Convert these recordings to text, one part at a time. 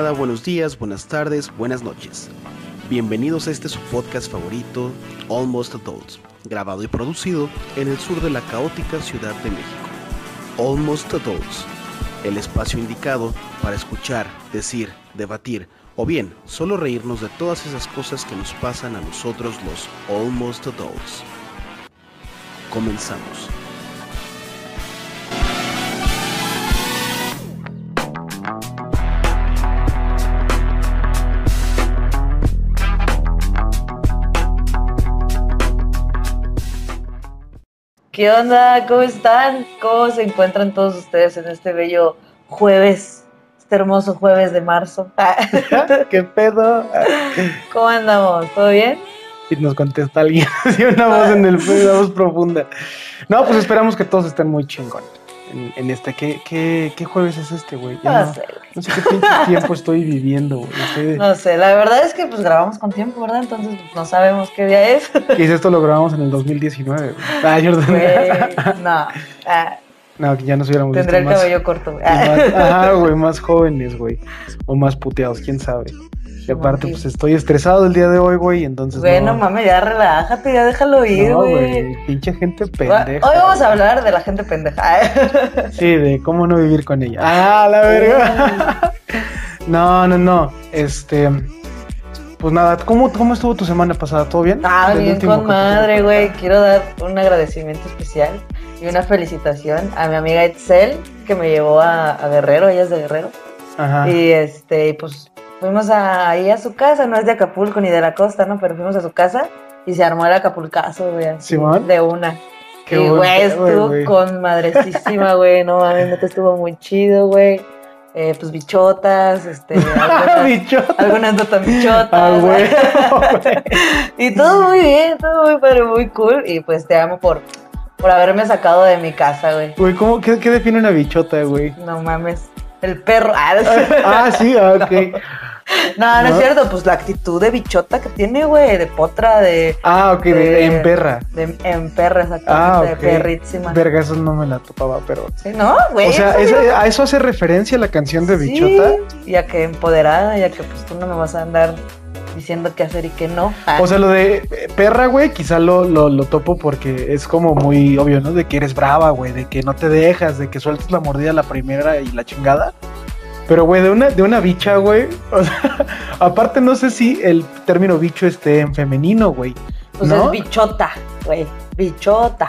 buenos días, buenas tardes, buenas noches. Bienvenidos a este su podcast favorito, Almost Adults, grabado y producido en el sur de la caótica Ciudad de México. Almost Adults, el espacio indicado para escuchar, decir, debatir o bien solo reírnos de todas esas cosas que nos pasan a nosotros los Almost Adults. Comenzamos. ¿Qué onda? ¿Cómo están? ¿Cómo se encuentran todos ustedes en este bello jueves? Este hermoso jueves de marzo. ¿Qué pedo? ¿Cómo andamos? ¿Todo bien? Y nos contesta alguien así una voz en el una voz profunda. No, pues esperamos que todos estén muy chingón en, en este. ¿Qué, qué, ¿Qué jueves es este, güey? No no, sé, no sé qué pinche tiempo estoy viviendo, güey. Estoy No sé, la verdad es que pues grabamos con tiempo, ¿verdad? Entonces pues, no sabemos qué día es. Si esto lo grabamos en el 2019, güey. Ah, Jordan. Güey, no, ah, No, que ya nos hubiéramos tendré el visto más, cabello corto. güey. más- Ajá, güey, más jóvenes, güey. O más puteados, quién sabe. Y aparte, pues estoy estresado el día de hoy, güey, entonces. Güey, no mames, ya relájate, ya déjalo ir, No, güey. pinche gente pendeja. Hoy vamos a hablar de la gente pendeja. Sí, de cómo no vivir con ella. Ah, la verga. No, no, no. Este. Pues nada, ¿cómo, cómo estuvo tu semana pasada? ¿Todo bien? Ah, bien con madre, güey. Quiero dar un agradecimiento especial y una felicitación a mi amiga Itzel, que me llevó a, a Guerrero, ella es de Guerrero. Ajá. Y este, y pues fuimos a- ahí a su casa, no es de Acapulco ni de la costa, ¿no? Pero fuimos a su casa y se armó el acapulcazo, güey, así, ¿Simón? de una. Qué y güey, estuvo con madrecísima, güey, no mames, neta estuvo muy chido, güey. Eh, pues bichotas, este, algunas, Bichota. algunas no tan bichotas. Ah, güey. güey. Y todo muy bien, todo muy padre, muy cool. Y pues te amo por, por haberme sacado de mi casa, güey. Güey, ¿cómo, qué, qué define una bichota, güey? No mames. El perro. Ah, Ah, sí, ah, ok. no, no, es ¿no? cierto. Pues la actitud de bichota que tiene, güey. De potra, de. Ah, ok, de, De- en perra. de en perra, exactamente. Ah, De ok. perrísima. Verga, eso no me la topaba, pero. Sí, ¿No, güey? o sea, eso ¿eso- sí- ¿a eso hace referencia la canción de Sí, Bichota? Ya que empoderada, ya que pues tú no me vas a andar diciendo qué hacer y qué no. Ah, O sea, lo de eh, perra, güey, quizá lo, lo, lo topo porque es como muy obvio, ¿no? De que eres brava, güey, de que no te dejas, de que sueltas la mordida la primera y la chingada. Pero, güey, de una, de una bicha, güey. O sea, aparte no sé si el término bicho esté en femenino, güey. pues ¿no? es bichota, güey. Bichota.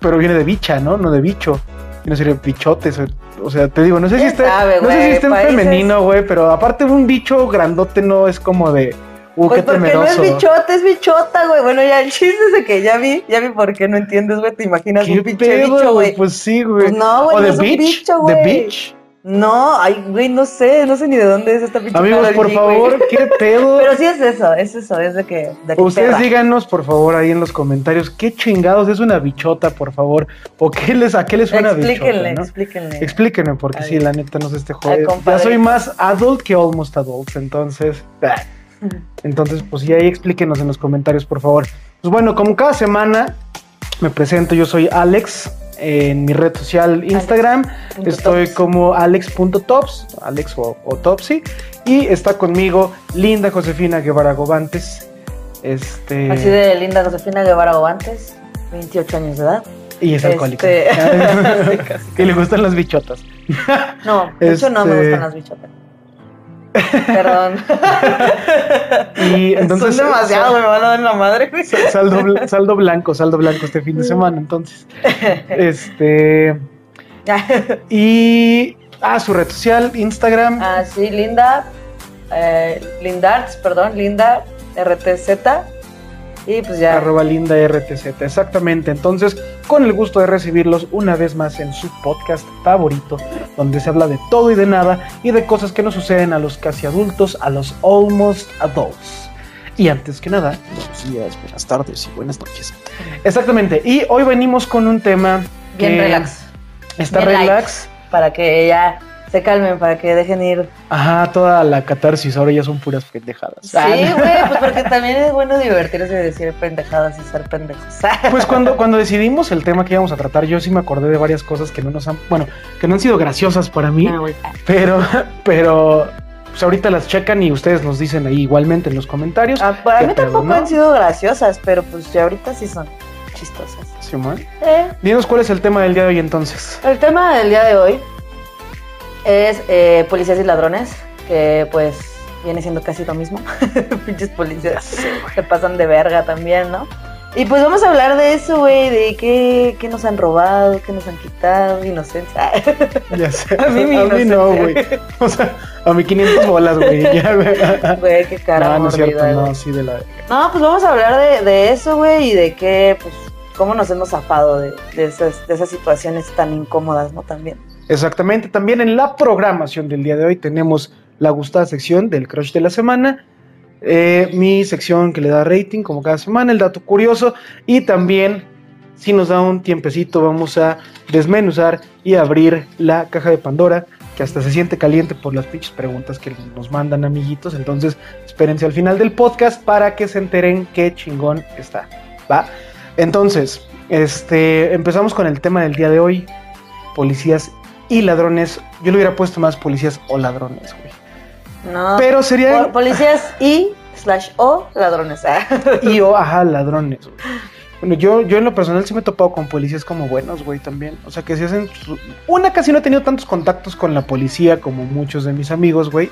Pero viene de bicha, ¿no? No de bicho. Y no sería bichotes. O- sea, te digo, no sé si ¿Quién está, sabe, no sé si está en Países- femenino, güey, pero aparte un bicho grandote no es como de, uh, Pues qué porque no es temeroso. bichota, es bichota, güey. Bueno, ya el chiste es de que ya vi, ya vi por qué no entiendes, güey. Te imaginas ¿Qué un pinche bicho, güey. Pues sí, güey. Pues no, güey, o no de es un bitch, bicho, de güey. bitch. No, ay, güey, no sé, no sé ni de dónde es esta pinche Amigos, por güey. favor, qué pedo. Pero sí es eso, es eso, es de que. De que Ustedes perra. díganos, por favor, ahí en los comentarios, qué chingados es una bichota, por favor. O qué les, a qué les suena Explíquenle, bichota, ¿no? explíquenle. Explíquenme, porque Ay. sí, la neta no sé este juego. Ya soy más adult que almost adult, entonces. ah. Entonces, pues sí, ahí explíquenos en los comentarios, por favor. Pues bueno, como cada semana me presento, yo soy Alex en mi red social Instagram. Punto Estoy tops. como alex.tops, Alex o, o Topsy. Y está conmigo Linda Josefina Guevara Gobantes. Este. Así de linda Josefina Guevara Gobantes, 28 años de edad. Y es alcohólica. Este- Sí, y le gustan las bichotas. No, de hecho no me Este- gustan las bichotas. Perdón. Y entonces. Son demasiado, me van a dar la madre, Saldo, saldo blanco, saldo blanco este fin de semana, entonces. Este. Y. Ah, su red social, Instagram. Ah, sí, Linda. Eh, Lindarts, perdón, Linda RTZ. Y pues ya. Arroba linda RTZ, exactamente. Entonces, con el gusto de recibirlos una vez más en su podcast favorito, donde se habla de todo y de nada y de cosas que nos suceden a los casi adultos, a los almost adults. Y antes que nada, buenos días, buenas tardes y buenas noches. Exactamente. Y hoy venimos con un tema Bien que relax. Está Bien light. relax. Para que ella se calmen para que dejen ir. Ajá, toda la catarsis, ahora ya son puras pendejadas. Sí, güey, pues porque también es bueno divertirse y decir pendejadas y ser pendejos. Pues cuando, cuando decidimos el tema que íbamos a tratar, yo sí me acordé de varias cosas que no nos han, bueno, que no han sido graciosas para mí, Ah, güey. pero, pero, pues ahorita las checan y ustedes nos dicen ahí igualmente en los comentarios. Ah, para ¿Qué mí tampoco no? han sido graciosas, pero pues ya ahorita sí son chistosas. Simón. Eh, Dinos cuál es el tema del día de hoy entonces. El tema del día de hoy es eh, policías y ladrones, que pues viene siendo casi lo mismo. Pinches policías se pasan de verga también, ¿no? Y pues vamos a hablar de eso, güey, de qué, qué nos han robado, qué nos han quitado, inocencia. Ya sé. A mí mi no, güey. O sea, a mí 500 bolas, güey. Ya, güey. Qué cara No, no cierto, no, sí de la... No, pues vamos a hablar de, de eso, güey, y de qué, pues, cómo nos hemos zafado de, de esas, de esas situaciones tan incómodas, ¿no? También. Exactamente, también en la programación del día de hoy tenemos la gustada sección del crush de la semana, eh, mi sección que le da rating como cada semana, el dato curioso y también si nos da un tiempecito vamos a desmenuzar y abrir la caja de Pandora que hasta se siente caliente por las pinches preguntas que nos mandan amiguitos, entonces espérense al final del podcast para que se enteren qué chingón está, ¿va? Entonces, este, empezamos con el tema del día de hoy, policías y ladrones. Yo le hubiera puesto más policías o ladrones, güey. No. Pero sería Po- policías y slash o ladrones. ah. y o, ajá, ladrones, güey. Bueno, yo, yo en lo personal sí me he topado con policías como buenos, güey, también. O sea, que si hacen... su- Una, casi no he tenido tantos contactos con la policía como muchos de mis amigos, güey.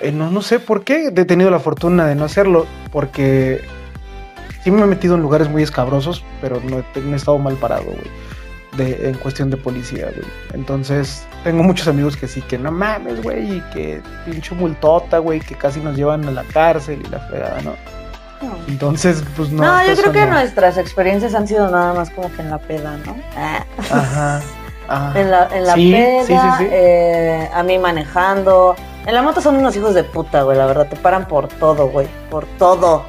Eh, no, no sé por qué he tenido la fortuna de no hacerlo, porque sí me he metido en lugares muy escabrosos, pero no he estado mal parado, güey. De, en cuestión de policía, güey. Entonces, tengo muchos amigos que sí, que no mames, güey, y que pinche multota, güey, que casi nos llevan a la cárcel y la fregada, ¿no? Entonces, pues no. No, yo eso creo que no. nuestras experiencias han sido nada más como que en la peda, ¿no? Ah. Ajá. ajá. En la, en la Sí, peda, sí, sí, sí. eh, a mí manejando. En la moto son unos hijos de puta, güey, la verdad, te paran por todo, güey, por todo.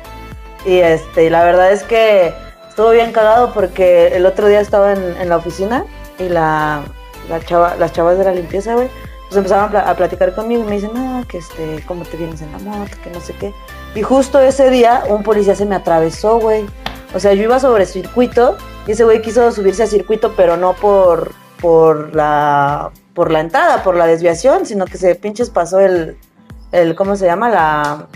Y este, y la verdad es que estuvo bien cagado porque el otro día estaba en, en la oficina y la, la chava, las chavas de la limpieza, güey, pues empezaron a, pla- a platicar conmigo y me dicen, ah, que este, cómo te vienes en la moto, que no sé qué. Y justo ese día un policía se me atravesó, güey. O sea, yo iba sobre circuito y ese güey quiso subirse a circuito, pero no por, por la por la entrada, por la desviación, sino que se pinches pasó el, el ¿cómo se llama? La,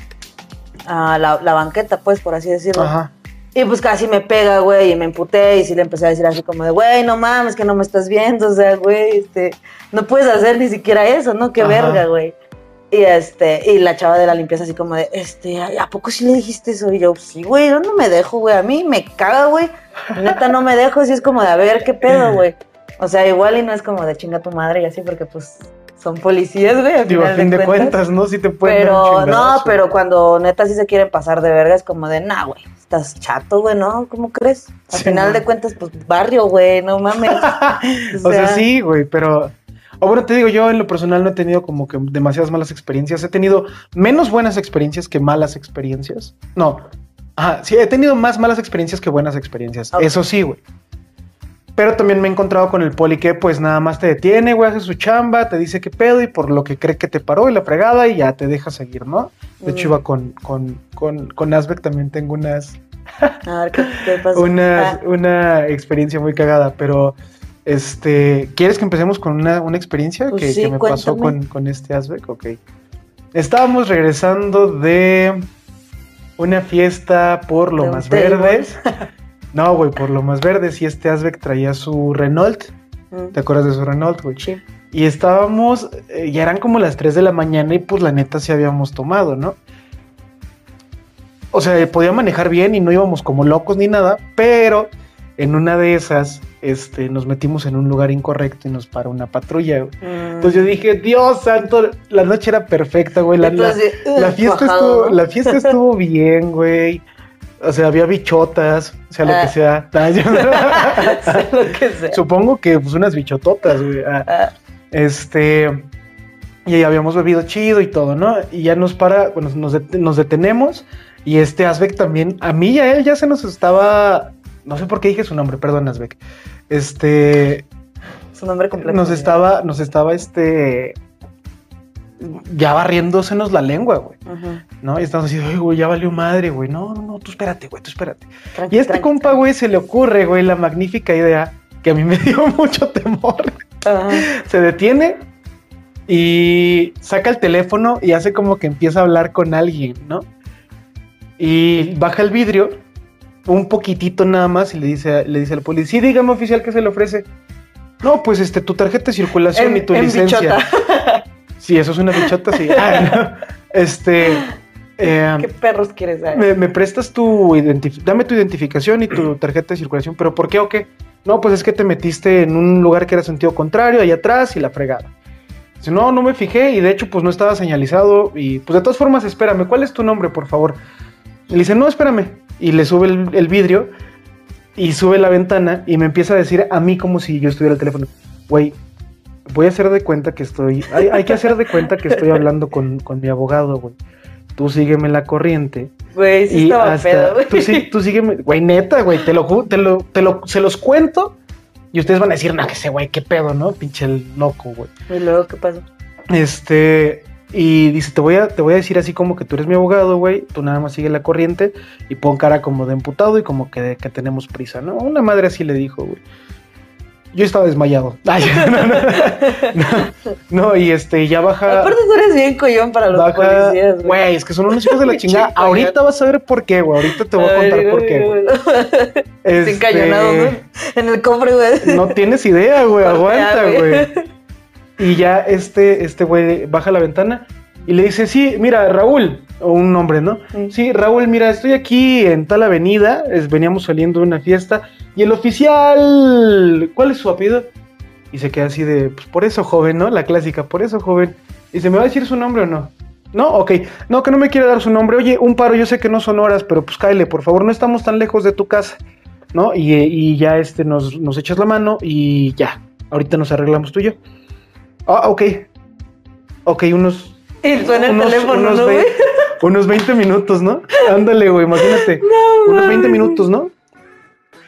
ah, la, la banqueta, pues, por así decirlo. Ajá. Y pues casi me pega, güey, y me emputé y sí le empecé a decir así como de, güey, no mames, que no me estás viendo, o sea, güey, este, no puedes hacer ni siquiera eso, ¿no? Qué Ajá. verga, güey. Y este, y la chava de la limpieza así como de, este, "Ay, ¿a poco sí le dijiste eso? Y yo, sí, güey, yo no me dejo, güey, a mí me caga, güey. Neta no me dejo, sí es como de, a ver, ¿qué pedo, güey? O sea, igual y no es como de chinga tu madre y así, porque pues son policías, güey, al Digo, a fin de cuentas, ¿no? Sí te pueden pero no, pero cuando neta sí se quieren pasar de verga es como de, nah, güey, estás chato, güey, ¿no? ¿Cómo crees? Al Sí, final no. de cuentas, pues barrio, güey, no mames. O sea, sí, güey, pero. O bueno, te digo, yo en lo personal no he tenido como que demasiadas malas experiencias. He tenido menos buenas experiencias que malas experiencias. No. Ajá, sí, he tenido más malas experiencias que buenas experiencias. Eso sí, güey. Pero también me he encontrado con el poli que pues nada más te detiene, güey, hace su chamba, te dice qué pedo y por lo que cree que te paró y la fregada y ya te deja seguir, ¿no? De hecho Mm. iba con, con, con, con Asbeck también tengo unas, A ver, ¿qué, qué pasa? una, Ah, una experiencia muy cagada, pero este, ¿quieres que empecemos con una, una experiencia Pues que, sí, que me pasó con, con este Asbeck? Ok. Estábamos regresando de una fiesta por lo de un más table. verdes. No, güey, por lo más verdes y este Asbeck traía su Renault. mm, ¿Te acuerdas de su Renault, güey? sí. Y estábamos, eh, ya eran como las 3 de la mañana y pues la neta sí habíamos tomado, ¿no? O sea, podía manejar bien y no íbamos como locos ni nada, pero en una de esas, este, nos metimos en un lugar incorrecto y nos paró una patrulla, güey. Mm. Entonces yo dije, Dios santo, la noche era perfecta, güey. La, la- Entonces, la uh, fiesta bajado, estuvo, ¿no? la fiesta estuvo bien, güey. O sea, había bichotas, o sea, lo Ah. que sea. Yo- Sé lo que sea. Supongo que pues unas bichototas, güey. Ah, Ah, este. Y ahí habíamos bebido chido y todo, ¿no? Y ya nos para, bueno, nos, det- nos detenemos. Y este Asbeck también, a mí y a él ya se nos estaba. No sé por qué dije su nombre, perdón, Asbeck. Este. Su nombre completo. nos estaba, nos estaba, este, ya barriéndosenos la lengua, güey. ¿no? Y estamos así, ay, güey, ya valió madre, güey, no, no, no, tú espérate, güey, tú espérate. Tranqui, Y a este tranqui, compa, güey, se le ocurre, güey, la magnífica idea que a mí me dio mucho temor. Se detiene y saca el teléfono y hace como que empieza a hablar con alguien, ¿no? Y baja el vidrio un poquitito nada más y le dice, le dice al policía, sí, dígame oficial que se le ofrece. No, pues este, tu tarjeta de circulación En- y tu en licencia. Sí, eso es una bichota, sí. Ah, no. Este, eh, ¿Qué perros quieres saber? me, me prestas tu identificación, dame tu identificación y tu tarjeta de circulación, pero ¿por qué o qué? No, pues es que te metiste en un lugar que era sentido contrario, allá atrás y la fregada. Dice, no, no me fijé y de hecho pues no estaba señalizado y pues de todas formas espérame, ¿cuál es tu nombre por favor? Y le dice, no, espérame. Y le sube el, el vidrio y sube la ventana y me empieza a decir a mí como si yo estuviera al teléfono, güey, voy a hacer de cuenta que estoy, hay, hay que hacer de cuenta que estoy hablando con, con mi abogado, güey. Tú sígueme la corriente Güey, sí y estaba hasta- pedo, güey. Tú, sí, tú sígueme, güey, neta, güey, te lo, te lo, te lo, se los cuento y ustedes van a decir, no, que ese güey, qué pedo, ¿no? Pinche el loco, güey. ¿Y luego qué pasó? Este, y dice, te voy a, te voy a decir así como que tú eres mi abogado, güey, tú nada más sigue la corriente y pon cara como de emputado y como que, que tenemos prisa, ¿no? Una madre así le dijo, güey. Yo estaba desmayado. Ay, no, no, no, no, y este, ya baja. Aparte tú eres bien collón para los baja- policías, güey. Güey, es que son unos hijos de la chingada. Ahorita vas a ver por qué, güey. Ahorita te voy a contar por qué, güey. güey. Este, Encañonado, ¿no? En el cofre, güey. No tienes idea, güey. Aguanta, güey. Y ya este, este güey baja la ventana y le dice, sí, mira, Raúl, o un nombre, ¿no? Sí. Sí, Raúl, mira, estoy aquí en tal avenida, es- veníamos saliendo de una fiesta y el oficial, ¿cuál es su apellido? Y se queda así de, pues por eso, joven, ¿no? La clásica, por eso, joven. Y se me va a decir su nombre o no. No, ok. No, que no me quiere dar su nombre. Oye, un paro, yo sé que no son horas, pero pues cáele, por favor, no estamos tan lejos de tu casa. ¿No? Y, y ya este nos, nos echas la mano y ya. Ahorita nos arreglamos tú y yo. Ah, ok. Ok, unos. Y suena el unos- teléfono, unos ¿no, güey? Unos 20 minutos, ¿no? Ándale, güey, imagínate. unos 20 mames. minutos, ¿no?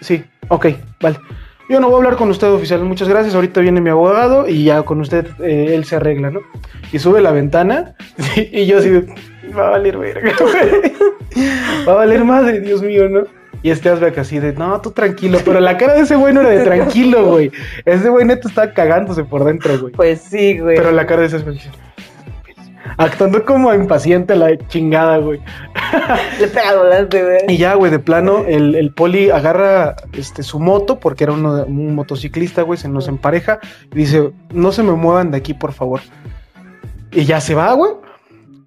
Sí, ok, vale. Yo no voy a hablar con usted, oficial. Muchas gracias. Ahorita viene mi abogado y ya con usted eh, él se arregla, ¿no? Y sube la ventana y yo así de, va a valer verga, güey. Va a valer madre, Dios mío, ¿no? Y este Asbeck así de, no, tú tranquilo. Pero la cara de ese güey no era de tranquilo, güey. Ese güey neto estaba cagándose por dentro, güey. Pues sí, güey. Pero la cara de ese Asbeck actuando como impaciente la chingada, güey. Le pega volante, güey. Y ya, güey, de plano, el, el poli agarra este, su moto, porque era uno un motociclista, güey, se nos empareja, y dice, no se me muevan de aquí, por favor. Y ya se va, güey.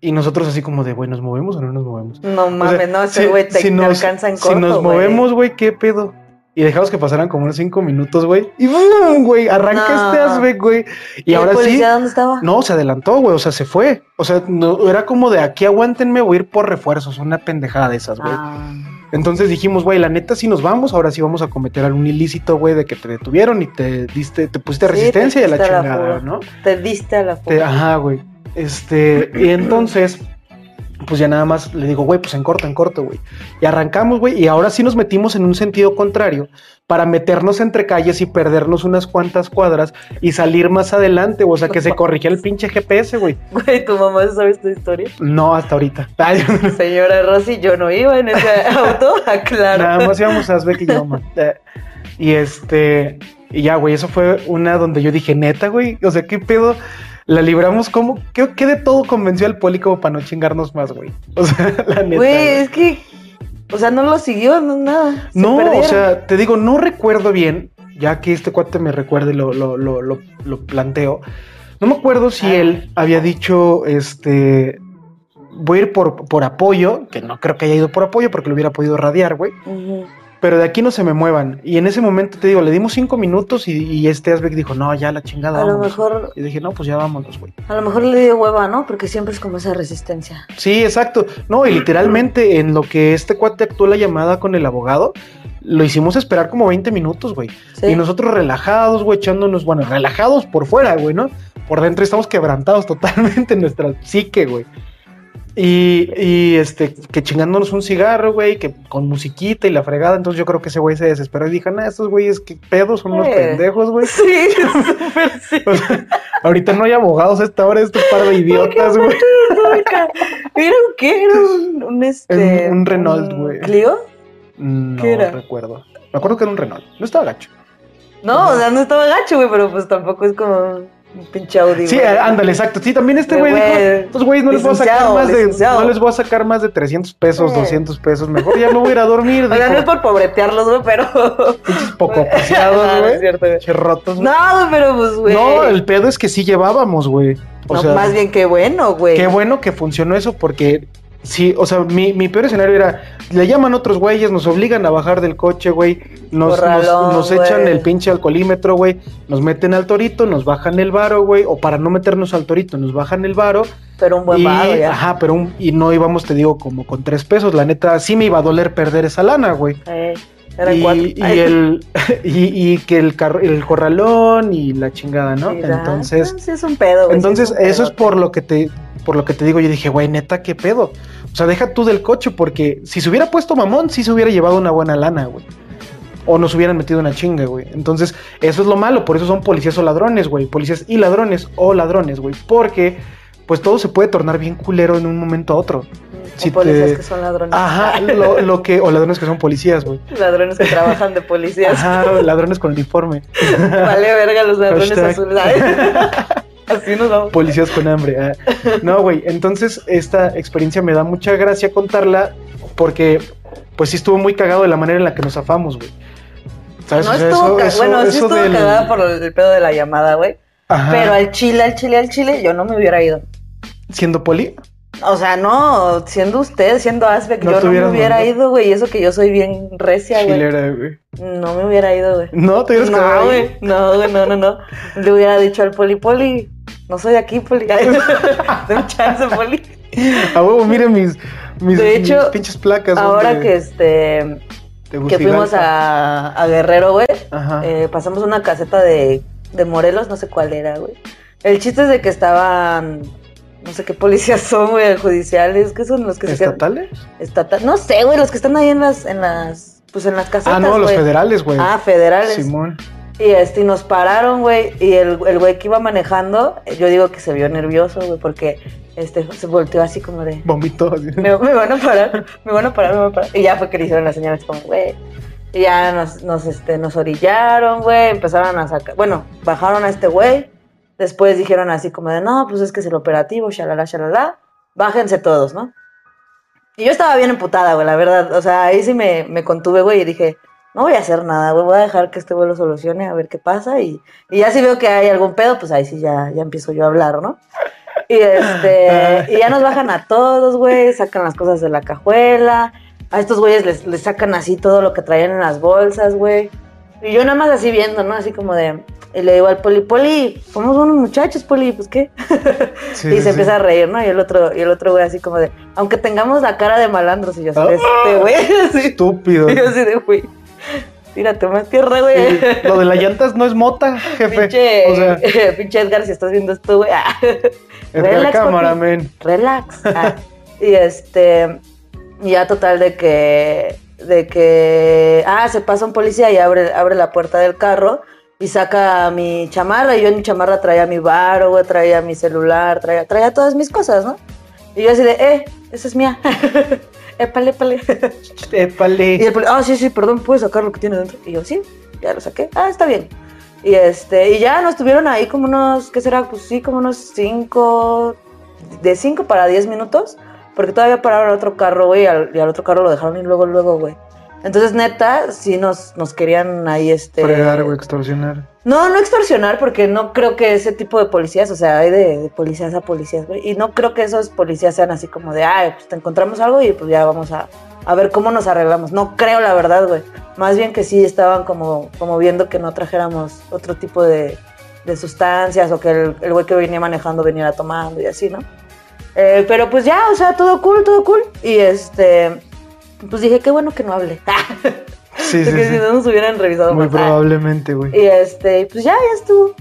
Y nosotros así como de, güey, ¿nos movemos o no nos movemos? No O sea, mames, no, ese si- güey te, si te nos- alcanza en Si corto, nos güey. movemos, güey, ¿qué pedo? Y dejamos que pasaran como unos cinco minutos, güey. Y ¡bum! güey, arranca No. este Asbeck, güey. Y, ¿Y ahora el sí, dónde estaba? no, se adelantó, güey, o sea, se fue. O sea, no, era como de aquí aguántenme, voy a ir por refuerzos, una pendejada de esas, güey. Ah, Entonces dijimos, güey, la neta sí nos vamos, ahora sí vamos a cometer algún ilícito, güey, de que te detuvieron y te diste, te pusiste Sí, resistencia te y a la la chingada, fuga. ¿no? te diste a la Te- fuga. ajá, güey. Este, y entonces, pues ya nada más le digo, güey, pues en corto, en corto, güey. Y arrancamos, güey, y ahora sí nos metimos en un sentido contrario para meternos entre calles y perdernos unas cuantas cuadras y salir más adelante, o sea, que se corrigía el pinche GPS, güey. Güey, tu mamá sabe esta historia. No, hasta ahorita. Ay, Señora Rosy, yo no iba en ese auto, aclaro. Nada más íbamos a Asbeck y yo, man. Eh, Y este, y ya, güey, eso fue una donde yo dije, neta, güey, o sea, ¿qué pedo? La libramos como, ¿qué, qué de todo convenció al poli como para no chingarnos más, güey? O sea, la neta. Güey, es que, o sea, no lo siguió, no nada. se No, o sea, te digo, no recuerdo bien, ya que este cuate me recuerde y lo, lo, lo, lo, planteo. No me acuerdo si él había dicho, este, voy a ir por, por apoyo, que no creo que haya ido por apoyo porque lo hubiera podido radiar, güey. Pero de aquí no se me muevan. Y en ese momento te digo, le dimos cinco minutos y, y este Asbeck dijo, no, ya la chingada. A lo vámonos". mejor, Y dije, no, pues ya vámonos, güey. a lo mejor le dio hueva, ¿no? Porque siempre es como esa resistencia. Sí, exacto. No, y literalmente en lo que este cuate actuó la llamada con el abogado, lo hicimos esperar como 20 minutos, güey. Sí. Y nosotros relajados, güey, echándonos, bueno, relajados por fuera, güey, ¿no? Por dentro estamos quebrantados totalmente en nuestra psique, güey. Y, y este, que chingándonos un cigarro, güey, que con musiquita y la fregada. Entonces yo creo que ese güey se desesperó y dijo, nah, estos güeyes, qué pedos, son unos Eh. pendejos, güey. Sí, súper sí. O sea, ahorita no hay abogados a esta hora, estos par de idiotas, güey. ¿Era un qué? Era un, un, este. Un- un Renault, güey. ¿Clio? No ¿Qué era? recuerdo. Me acuerdo que era un Renault. No estaba gacho. No, o sea, no estaba gacho, güey, pero pues tampoco es como pinche Audi. Sí, güey. ándale, exacto. Sí, también este güey dijo, güey, estos güeyes no les voy a sacar más de, licenciado. no les voy a sacar más de 300 pesos, Sí. 200 pesos. Mejor ya me voy a ir a dormir. O sea, no es por pobretearlos, güey, pero. Pinches poco No, paseados, no güey. es cierto, güey. Pinches rotos, güey. No, pero pues, güey. No, el pedo es que sí llevábamos, güey. O No, sea, más bien que bueno, güey. qué bueno que funcionó eso porque sí, o sea, mi, mi peor escenario era, le llaman otros güeyes, nos obligan a bajar del coche, güey, nos, nos, Corralón, nos echan el pinche alcoholímetro, güey, nos meten al torito, nos bajan el varo, güey, o para no meternos al torito, nos bajan el varo. Pero un buen y, vago ya. Ajá, pero un- y no íbamos, te digo, como con tres pesos. La neta, sí me iba a doler perder esa lana, güey. Eh, eran y, cuatro. y el y, y que el carro, el corralón y la chingada, ¿no? sí, entonces, Sí, es un pedo, güey. sí entonces un eso es por lo que te por lo que te digo, yo dije, güey, neta, qué pedo. O sea, deja tú del coche porque si se hubiera puesto mamón, sí se hubiera llevado una buena lana, güey. O nos hubieran metido una chinga, güey. Entonces, eso es lo malo, por eso son policías o ladrones, güey. Policías y ladrones o ladrones, güey. Porque, pues todo se puede tornar bien culero en un momento a otro. O si policías te- que son ladrones. Ajá, lo, lo que, o ladrones que son policías, güey. Ladrones que trabajan de policías. Ajá, ladrones con uniforme. Vale, verga, los ladrones Hashtag. azules. Así nos vamos. Policías con hambre. ah. No, güey. Entonces, esta experiencia me da mucha gracia contarla porque, pues sí estuvo muy cagado de la manera en la que nos zafamos, güey. ¿Sabes? No O sea, estuvo, eso- eso- bueno, sí estuvo del- cagada por el, pedo de la llamada, güey. Pero al chile, al chile, al chile, yo no me hubiera ido. Siendo poli, O sea, no, siendo usted, siendo Asbeck, No yo no me hubiera mandado. ido, güey. Y eso que yo soy bien recia, güey. chilera, güey. No me hubiera ido, güey. No, te hubieras quedado No, güey. No, güey, no, no, no. Le hubiera dicho al poli, poli, no soy de aquí, poli. Dame chance, poli. A huevo, miren mis, mis, De mis hecho, pinches placas. Ahora que este te que fuimos a, a Guerrero, güey, eh, pasamos una caseta de, de Morelos, no sé cuál era, güey. El chiste es de que estaban, no sé qué policías son, güey, judiciales, ¿qué son los que se quedan? ¿Estatales? Estata- no sé, güey, los que están ahí en las, en las, pues en las casetas, Ah, no, los federales, güey. Ah, federales. Simón. Y este, y nos pararon, güey, y el, el güey que iba manejando, yo digo que se vio nervioso, güey, porque este, se volteó así como de, Vomitó. así. me, me van a parar, me van a parar, me van a parar. Y ya fue que le hicieron las señales como, güey. Y ya nos, nos, este, nos orillaron, güey, empezaron a sacar, bueno, bajaron a este güey. Después dijeron así como de, no, pues es que es el operativo, shalala, shalala. Bájense todos, ¿no? Y yo estaba bien emputada, güey, la verdad. O sea, ahí sí me, me contuve, güey, y dije, no voy a hacer nada, güey, voy a dejar que este güey lo solucione, a ver qué pasa. Y, y ya si veo que hay algún pedo, pues ahí sí ya, ya empiezo yo a hablar, ¿no? Y este, y ya nos bajan a todos, güey, sacan las cosas de la cajuela. A estos güeyes les, les sacan así todo lo que traían en las bolsas, güey. Y yo nada más así viendo, ¿no? Así como de. Y le digo al poli, poli, somos buenos muchachos, poli, pues qué. Sí, y se sí. empieza a reír, ¿no? Y el otro, y el otro güey así como de, aunque tengamos la cara de malandros, y yo así de este güey, así. Estúpido. Y yo así de, güey, tírate más tierra, güey. Sí, Lo de las llantas no es mota, jefe. Pinche, O sea, pinche Edgar, si estás viendo esto, güey. ah. en la Relax, cámara, papi. men. relax. Ah, y este, y ya total de que, de que, ah, se pasa un policía y abre, abre la puerta del carro y saca mi chamarra. Y yo en mi chamarra traía mi baro, güey, traía mi celular, traía, traía todas mis cosas, ¿no? Y yo así de, eh, esa es mía. Épale, épale. Épale. Y el poli, ah, sí, sí, perdón, ¿puedes sacar lo que tiene dentro? Y yo, sí, ya lo saqué. Ah, está bien. Y este, y ya nos tuvieron ahí como unos, ¿qué será? Pues sí, como unos cinco, de cinco para diez minutos, porque todavía pararon otro carro, güey, y al, y al otro carro lo dejaron y luego, luego, güey. Entonces, neta, sí nos, nos querían ahí, este... Fregar, güey, extorsionar. No, no extorsionar, porque no creo que ese tipo de policías, o sea, hay de, policías a policías, güey. Y no creo que esos policías sean así como de, ay, pues te encontramos algo y pues ya vamos a, a ver cómo nos arreglamos. No creo, la verdad, güey. Más bien que sí estaban como, como viendo que no trajéramos otro tipo de, de sustancias o que el, el güey que venía manejando viniera tomando y así, ¿no? Eh, pero pues ya, o sea, todo cool, todo cool. Y este, pues dije, qué bueno que no hablé. Sí, sí, sí. si no nos hubieran revisado Muy más. Ah. probablemente, güey. Y este, pues ya, ya estuvo.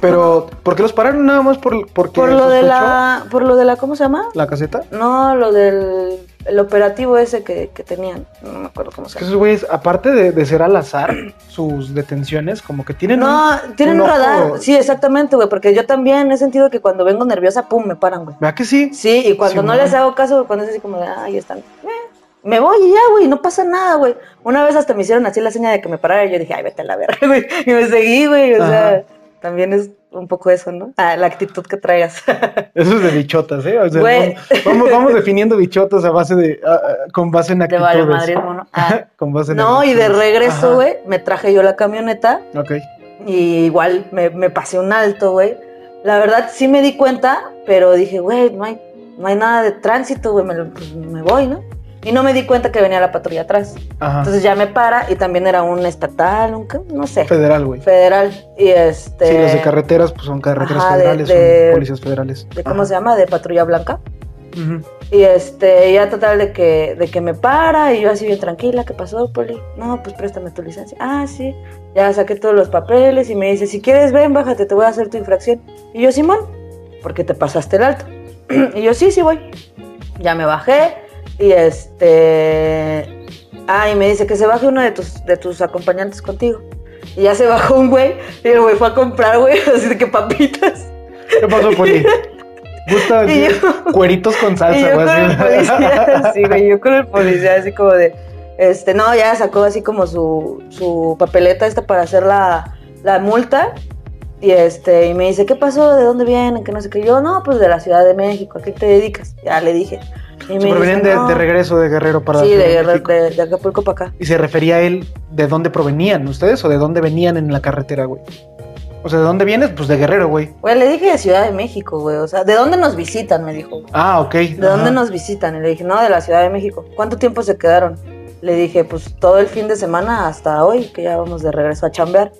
Pero, ¿por qué los pararon nada más por, porque Por lo de la, por lo de la, ¿cómo se llama? la caseta? No, lo del el operativo ese que, que tenían. No me acuerdo cómo se que llama. esos güeyes, aparte de, de ser al azar, sus detenciones, como que tienen No, un, tienen un ojo- radar. Sí, exactamente, güey. Porque yo también he sentido que cuando vengo nerviosa, pum, me paran, güey. ¿Verdad que sí? Sí, y cuando no les hago caso, cuando es así como de, ay, están. eh, me voy y ya, güey, no pasa nada, güey. Una vez hasta me hicieron así la seña de que me parara y yo dije, ay, vete a la verga, güey. Y me seguí, güey. O Ajá. sea, también es un poco eso, ¿no? Ah, la actitud que traigas. Eso es de bichotas, ¿eh? O sea, Güey. vamos, vamos, vamos definiendo bichotas a base de, con base en de actitudes. valemadrismo, ¿no? Ah. con base en No, y de regreso, Ajá. güey, me traje yo la camioneta Ok. y igual me, me pasé un alto, güey. La verdad sí me di cuenta, pero dije, güey, no hay, no hay nada de tránsito, güey, me, pues, me voy, ¿no? Y no me di cuenta que venía la patrulla atrás. Ajá. Entonces ya me para y también era un estatal, un, no sé, Federal, güey. federal. Y este... Sí, los de carreteras, pues son carreteras Ajá, federales, de- son policías federales. de ¿Cómo Ajá. se llama? De patrulla blanca. Y este, ya total de que, de que me para y yo así bien tranquila, ¿qué pasó, Poli? No, pues préstame tu licencia. Ah, sí. Ya saqué todos los papeles y me dice, si quieres ven, bájate, te voy a hacer tu infracción. Y yo, Simón, porque te pasaste el alto. y yo, sí, sí voy. Ya me bajé y este... Ah, y me dice que se baje uno de tus, de tus acompañantes contigo. Y ya se bajó un güey y el güey fue a comprar, güey, así de que papitas. ¿Qué pasó, Poli? Gusta Y cueritos con Y salsa, yo güey. con el policía, sí, güey, yo con el policía así como de, este, no, ya sacó así como su, su papeleta esta para hacer la, la multa. Y este, y me dice, ¿qué pasó? ¿De dónde vienen? Que no sé qué. Yo, no, pues de la Ciudad de México, ¿a qué te dedicas? Ya le dije. Y provenían de, "No". de regreso de Guerrero para Sí, de, de Acapulco para acá. Y se refería a él de dónde provenían ustedes o de dónde venían en la carretera, güey. O sea, ¿de dónde vienes? Pues de Guerrero, güey. Güey, le dije de Ciudad de México, güey. O sea, ¿de dónde nos visitan? Me dijo. Ah, ok. ¿De dónde nos visitan? Y le dije, no, de la Ciudad de México. ¿Cuánto tiempo se quedaron? Le dije, pues todo el fin de semana hasta hoy, que ya vamos de regreso a chambear.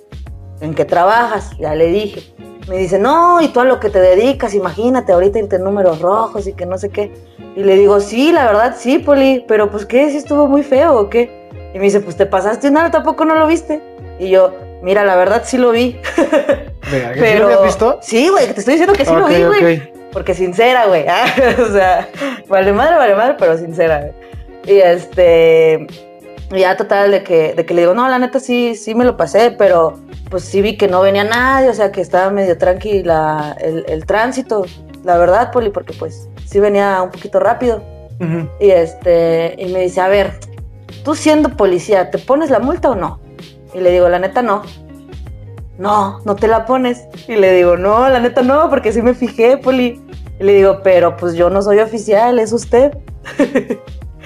¿En qué trabajas? Ya le dije. Me dice, no, y tú a lo que te dedicas, imagínate ahorita irte en números rojos y que no sé qué. Y le digo, sí, la verdad, sí, Poli, pero pues qué, si estuvo muy feo o qué. Y me dice, pues te pasaste un alto, tampoco no lo viste. Y yo, mira, la verdad sí lo vi. Venga, ¿sí pero... lo habías visto? Sí, güey, te estoy diciendo que sí lo vi, güey. Porque sincera, güey. ah, o sea, vale madre, vale madre, pero sincera, güey. Y este. Y Ya total de que, de que le digo, no, la neta sí, sí me lo pasé, pero pues sí vi que no venía nadie, o sea que estaba medio tranquila el, el tránsito, la verdad, Poli, porque pues sí venía un poquito rápido. Ujú. Y este, y me dice, a ver, tú siendo policía, ¿te pones la multa o no? Y le digo, la neta no. No, no te la pones. Y le digo, no, la neta no, porque sí me fijé, Poli. Y le digo, pero pues yo no soy oficial, es usted.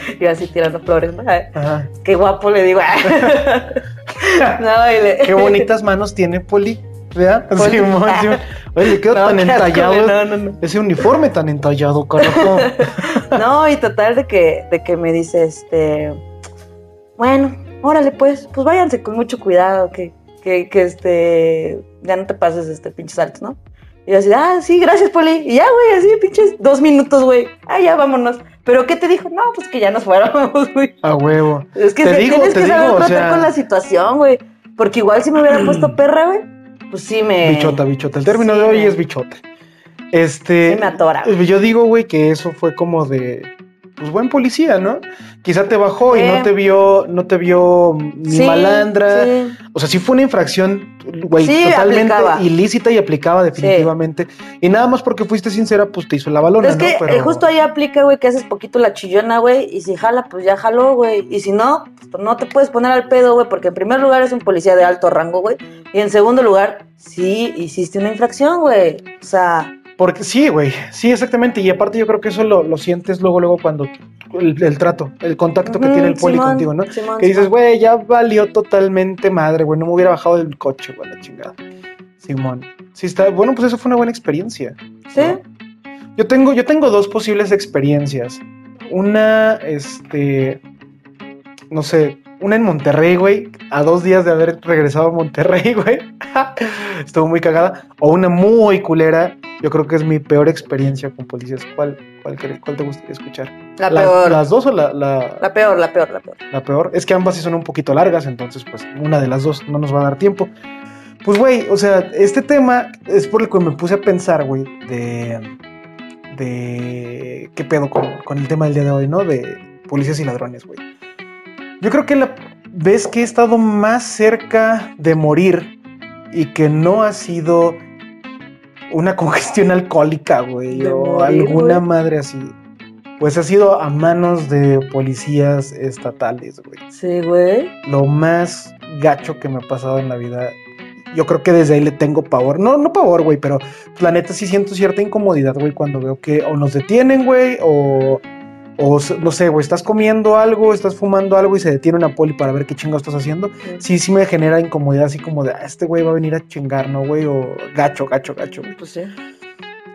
y así tirando flores, Ajá. Qué guapo le digo. no, y le... Qué bonitas manos tiene Poli. ¿Verdad? Poli. Simón, Simón. Oye, le queda No, tan entallado. güey, no, no, no. Ese uniforme tan entallado, carajo. No, y total de que, de que me dice, este, bueno, órale pues, pues váyanse con mucho cuidado, que, que, que este, ya no te pases este pinches saltos, ¿no? Y yo así, ah, sí, gracias, Poli. Y ya, güey, así, pinches dos minutos, güey. Ah, ya, vámonos. ¿Pero qué te dijo? No, pues que ya nos fuéramos, güey. A huevo. Es que Te se- digo, tienes te que saber digo, o tratar sea- con la situación, güey. Porque igual si me hubiera puesto perra, güey, pues sí me... Bichota, bichota. El término sí, de hoy me- es bichota. Este. Sí me atora, güey. Yo digo, güey, que eso fue como de. Pues buen policía, ¿no? Quizá te bajó y no te vio, no te vio ni Sí, malandra. sí. O sea, sí fue una infracción, güey, totalmente aplicaba. ilícita y aplicaba definitivamente. Y nada más porque fuiste sincera, pues te hizo la balona, es que ¿no? Pero- eh, justo ahí aplica, güey, que haces poquito la chillona, güey, y si jala, pues ya jaló, güey. Y si no, pues no te puedes poner al pedo, güey, porque en primer lugar es un policía de alto rango, güey. Y en segundo lugar, sí hiciste una infracción, güey. O sea, Porque sí, güey, sí, exactamente. Y aparte yo creo que eso lo, lo sientes luego, luego cuando el, el trato, el contacto que tiene el poli Simón, contigo, ¿no? Simón, Que dices, güey, ya valió totalmente madre, güey, no me hubiera bajado del coche, güey, la chingada. Simón. Sí, está, bueno, pues eso fue una buena experiencia. Sí, ¿no? Yo tengo, yo tengo dos posibles experiencias. Una, este, no sé, una en Monterrey, güey, a dos días de haber regresado a Monterrey, güey. Estuvo muy cagada. O una muy culera. Yo creo que es mi peor experiencia con policías. ¿Cuál, cuál, cuál te gustaría escuchar? la ¿La- peor. ¿Las dos o la, la, La peor, la peor, la peor. la peor? Es que ambas sí son un poquito largas, entonces pues una de las dos no nos va a dar tiempo. Pues, güey, o sea, este tema es por el que me puse a pensar, güey, de. de. ¿Qué pedo con, con el tema del día de hoy, no? De policías y ladrones, güey. Yo creo que la vez que he estado más cerca de morir y que no ha sido una congestión alcohólica, güey, De o morir, alguna güey. madre así. Pues ha sido a manos de policías estatales, güey. Sí, güey. Lo más gacho que me ha pasado en la vida. Yo creo que desde ahí le tengo pavor. No, no pavor, güey, pero la neta sí siento cierta incomodidad, güey, cuando veo que o nos detienen, güey, o, o no sé, güey, estás comiendo algo, estás fumando algo y se detiene una poli para ver qué chingo estás haciendo. Sí, sí me genera incomodidad, así como de, ah, este güey va a venir a chingar, ¿no, güey? O gacho, gacho, gacho, güey. Pues sí.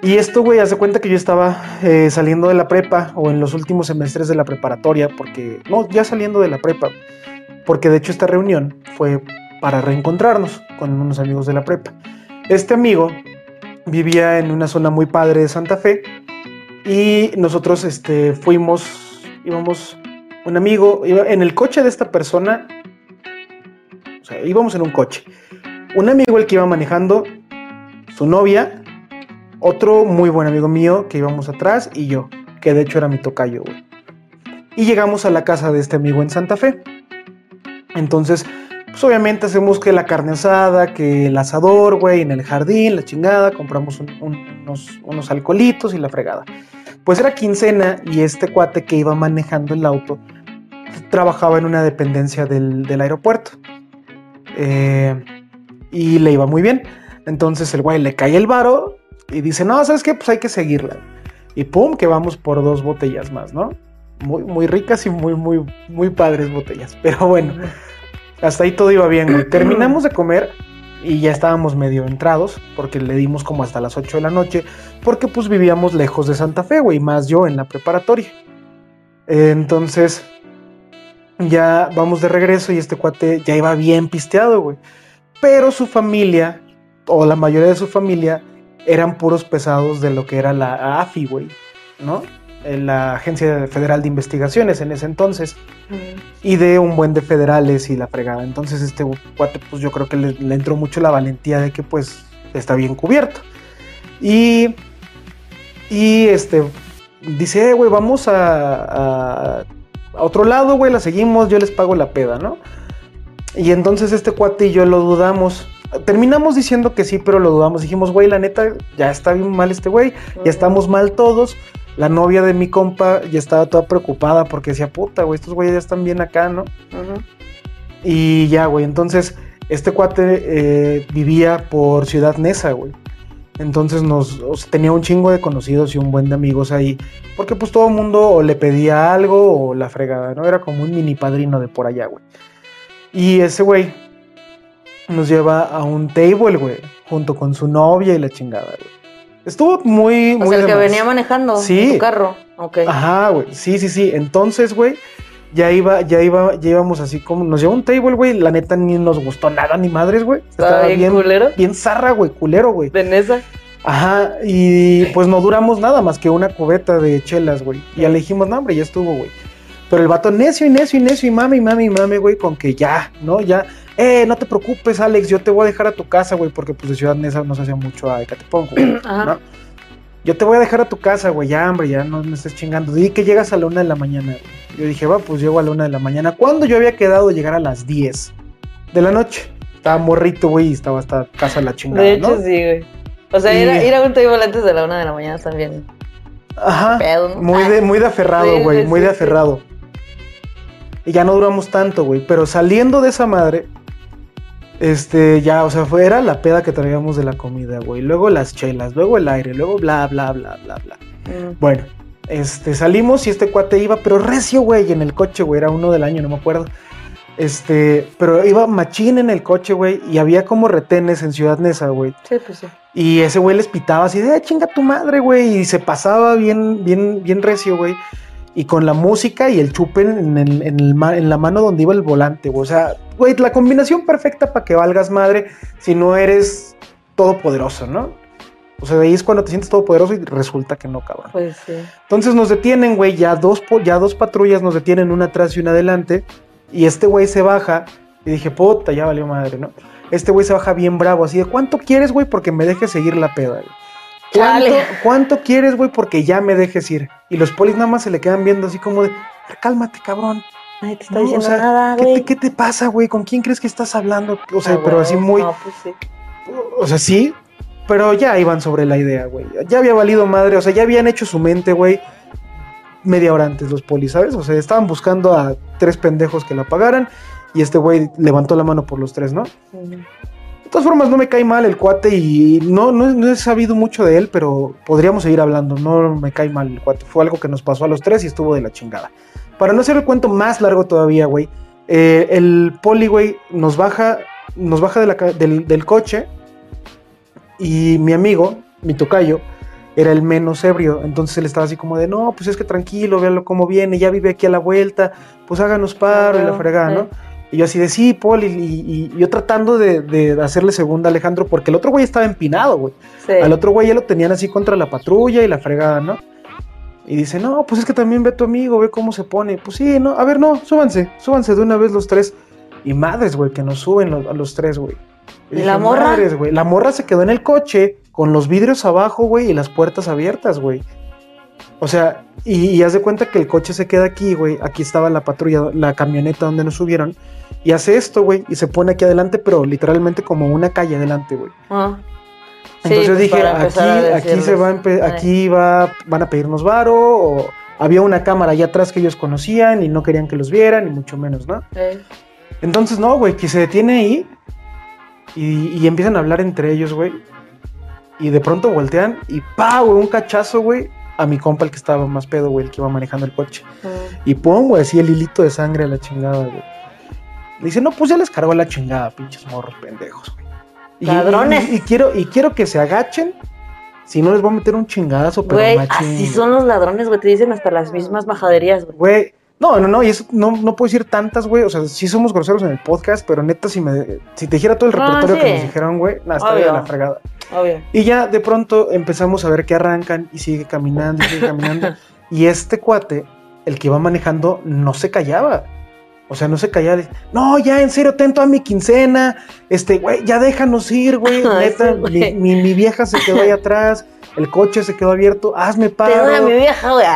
Y esto, güey, hace cuenta que yo estaba eh, saliendo de la prepa o en los últimos semestres de la preparatoria, porque, no, ya saliendo de la prepa, porque de hecho esta reunión fue para reencontrarnos con unos amigos de la prepa. Este amigo vivía en una zona muy padre de Santa Fe y nosotros este, fuimos, íbamos, un amigo, iba en el coche de esta persona, o sea, íbamos en un coche. Un amigo el que iba manejando, su novia, otro muy buen amigo mío que íbamos atrás y yo, que de hecho era mi tocayo. Y llegamos a la casa de este amigo en Santa Fe. Entonces, pues obviamente hacemos que la carne asada, que el asador, güey, en el jardín, la chingada, compramos un- un- unos, unos alcoholitos y la fregada. Pues era quincena y este cuate que iba manejando el auto trabajaba en una dependencia del, del aeropuerto. Eh, y le iba muy bien. Entonces el güey le cae el varo y dice, no, ¿sabes qué? Pues hay que seguirla. Y pum, que vamos por dos botellas más, ¿no? Muy, muy ricas y muy, muy, muy padres botellas. Pero bueno, hasta ahí todo iba bien, güey. Terminamos de comer y ya estábamos medio entrados, porque le dimos como hasta las 8 de la noche, porque pues vivíamos lejos de Santa Fe, güey, más yo en la preparatoria. Entonces, ya vamos de regreso y este cuate ya iba bien pisteado, güey. Pero su familia, o la mayoría de su familia, eran puros pesados de lo que era la AFI, güey, ¿no? Eh, La Agencia Federal de Investigaciones en ese entonces y de un buen de federales y la fregada. Entonces este cuate, pues yo creo que le, le entró mucho la valentía de que pues está bien cubierto. Y, y este, dice, "Eh, güey, vamos a, a, a otro lado, güey, la seguimos, yo les pago la peda, ¿no? Y entonces este cuate y yo lo dudamos. Terminamos diciendo que sí, pero lo dudamos. Dijimos, güey, la neta, ya está bien mal este güey, ya estamos mal todos. La novia de mi compa ya estaba toda preocupada porque decía, puta, güey, estos güeyes ya están bien acá, ¿no? Y ya, güey, entonces este cuate eh, vivía por Ciudad Neza, güey. Entonces nos o sea, tenía un chingo de conocidos y un buen de amigos ahí. Porque pues todo el mundo o le pedía algo o la fregada, ¿no? Era como un mini padrino de por allá, güey. Y ese güey nos lleva a un table, güey, junto con su novia y la chingada, güey. Estuvo muy, O muy sea, el que más. venía manejando Sí. en tu carro. Ok. Ajá, güey. Sí, sí, sí. Entonces, güey, ya iba, ya iba, ya íbamos así como. Nos llevó un table, güey. La neta ni nos gustó nada, ni madres, güey. Estaba bien culero. bien zarra, güey, culero, güey. De Nesa. Ajá. Y pues no duramos nada más que una cubeta de chelas, güey. Y ya le dijimos, no, hombre, ya estuvo, güey. Pero el vato necio y necio y necio y mami, mami, mami, güey, con que ya, ¿no? Ya. Eh, no te preocupes, Alex, yo te voy a dejar a tu casa, güey, porque pues de Ciudad Neza no se hacía mucho a Ecatepec, güey. Ajá. ¿no? Yo te voy a dejar a tu casa, güey, ya, hombre, ya no me estés chingando. Di que llegas a la una de la mañana, güey. Yo dije, va, pues llego a la una de la mañana. ¿Cuándo yo había quedado llegar a las 10 de la noche? Estaba morrito, güey, y estaba hasta casa la chingada, De hecho, ¿no? sí, güey. O sea, Y- ir, a, ir a un table antes de la una de la mañana también. Ajá. Muy de, muy de aferrado, güey, sí, muy de sí. aferrado. Y ya no duramos tanto, güey. Pero saliendo de esa madre, este, ya, o sea, fue, era la peda que traíamos de la comida, güey. Luego las chelas, luego el aire, luego bla, bla, bla, bla, bla. Mm. Bueno, este, salimos y este cuate iba, pero recio, güey, en el coche, güey, era uno del año, no me acuerdo. Este, pero iba machín en el coche, güey, y había como retenes en Ciudad Neza, güey. Sí, pues sí. Y ese güey les pitaba así de, "Ah, chinga tu madre, güey, y se pasaba bien, bien, bien recio, güey. Y con la música y el chupe en, el- en el ma- en la mano donde iba el volante, güey. O sea, güey, la combinación perfecta para que valgas madre si no eres todopoderoso, ¿no? O sea, ahí es cuando te sientes todopoderoso y resulta que no, cabrón. Pues sí. Entonces nos detienen, güey, ya dos, ya dos patrullas nos detienen, una atrás y una adelante. Y este güey se baja y dije, puta, ya valió madre, ¿no? Este güey se baja bien bravo, así de ¿cuánto quieres, güey? Porque me dejes seguir la peda, güey. ¿Cuánto. ¿Cuánto quieres, güey? Porque ya me dejes ir. Y los polis nada más se le quedan viendo así como de, cálmate, cabrón. Nadie te está No, diciendo o sea, nada, ¿qué, güey. te, qué te pasa, güey? ¿Con quién crees que estás hablando? O sea, Ah, pero así muy... No, pues sí. O sea, sí, pero ya iban sobre la idea, güey. Ya había valido madre, o sea, ya habían hecho su mente, güey, media hora antes los polis, ¿sabes? O sea, estaban buscando a tres pendejos que la pagaran y este güey levantó la mano por los tres, ¿no? De todas formas, no me cae mal el cuate y no, no, no he sabido mucho de él, pero podríamos seguir hablando. No me cae mal el cuate. Fue algo que nos pasó a los tres y estuvo de la chingada. Para no hacer el cuento más largo todavía, güey, eh, el poli, güey, nos baja, nos baja de la ca- del, del coche y mi amigo, mi tocayo, era el menos ebrio. Entonces él estaba así como de, no, pues es que tranquilo, véalo cómo viene, ya vive aquí a la vuelta, pues háganos paro y la fregada. ¿no? Y yo así de, sí, Paul, y, y- y yo tratando de, de hacerle segunda a Alejandro, porque el otro güey estaba empinado, güey. Sí. Al otro güey ya lo tenían así contra la patrulla y la fregada, ¿no? Y dice, no, pues es que también ve tu amigo, ve cómo se pone. Pues sí, no, a ver, no, súbanse, súbanse de una vez los tres. Y madres, güey, que nos suben los- a los tres, güey. ¿Y dije, la morra? "Madres, güey. La morra se quedó en el coche con los vidrios abajo, güey, y las puertas abiertas, güey. O sea, y, y haz de cuenta que el coche se queda aquí, güey. Aquí estaba la patrulla, la camioneta donde nos subieron. Y hace esto, güey, y se pone aquí adelante, pero literalmente como una calle adelante, güey. Ah. Sí, Entonces yo pues, dije, aquí, aquí se va, a aquí va, van a pedirnos varo, o había una cámara allá atrás que ellos conocían y no querían que los vieran, ni mucho menos, ¿no? Eh, Entonces, no, güey, que se detiene ahí y, y empiezan a hablar entre ellos, güey. Y de pronto voltean y pa, güey, un cachazo, güey, a mi compa, el que estaba más pedo, güey, el que iba manejando el coche. mm. Y pum, güey, así el hilito de sangre a la chingada, güey. Le dice, no, pues ya les cargó la chingada, pinches morros pendejos, güey. Y- Ladrones. Y, y quiero, y quiero que se agachen, si no les voy a meter un chingadazo, pero Güey, así son los ladrones, güey. Te dicen hasta las mismas majaderías, güey. Güey, no, no, no, y eso no, no puedo decir tantas, güey. O sea, sí somos groseros en el podcast, pero neta, si me si te dijera todo el repertorio sí. que nos dijeron, güey, nada, de Obvio. la fregada. Obvio. Y ya de pronto empezamos a ver que arrancan y sigue caminando y sigue caminando. y este cuate, el que iba manejando, no se callaba. O sea, no se callaba. No, ya, en serio, ten toda mi quincena. Este, güey, ya déjanos ir, güey. Neta, sí, güey. mi, mi- mi vieja se quedó ahí atrás. El coche se quedó abierto. Hazme Te doy a paro. mi vieja, güey.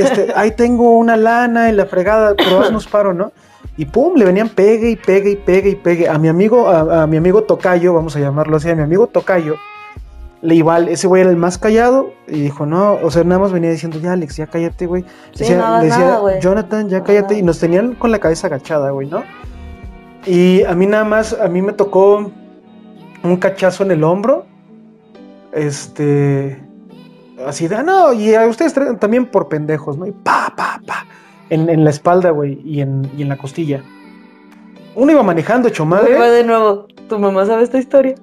Este, ahí tengo una lana en la fregada, pero haznos paro, ¿no? Y pum, le venían pegue y pegue y pegue y pegue. A mi amigo, a, a mi amigo Tocayo, vamos a llamarlo así, a mi amigo Tocayo, le iba, al- ese güey era el más callado y dijo, no, o sea, nada más venía diciendo, ya Alex, ya cállate, güey. Sí, Decía- decía, nada, güey. Jonathan, ya cállate. Y nos tenían con la cabeza agachada, güey, ¿no? Y a mí nada más, a mí me tocó un cachazo en el hombro. Este. Así de, "Ah, no, y a ustedes también por pendejos, ¿no? Y pa, pa, pa. En, en la espalda, güey, y en, y en la costilla. Uno iba manejando, hecho madre. Fue de nuevo. ¿Tu mamá sabe esta historia?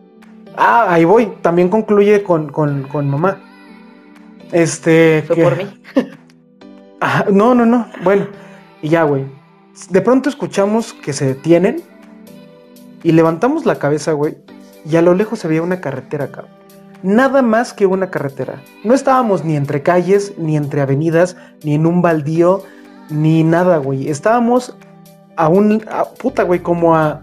Ah, ahí voy. También concluye con, con, con mamá. Este. Fue que- por mí. No, no, no. Bueno, y ya, güey. De pronto escuchamos que se detienen y levantamos la cabeza, güey. Y a lo lejos se veía una carretera, cabrón. Nada más que una carretera. No estábamos ni entre calles, ni entre avenidas, ni en un baldío, ni nada, güey. Estábamos a un. a- puta, güey, como a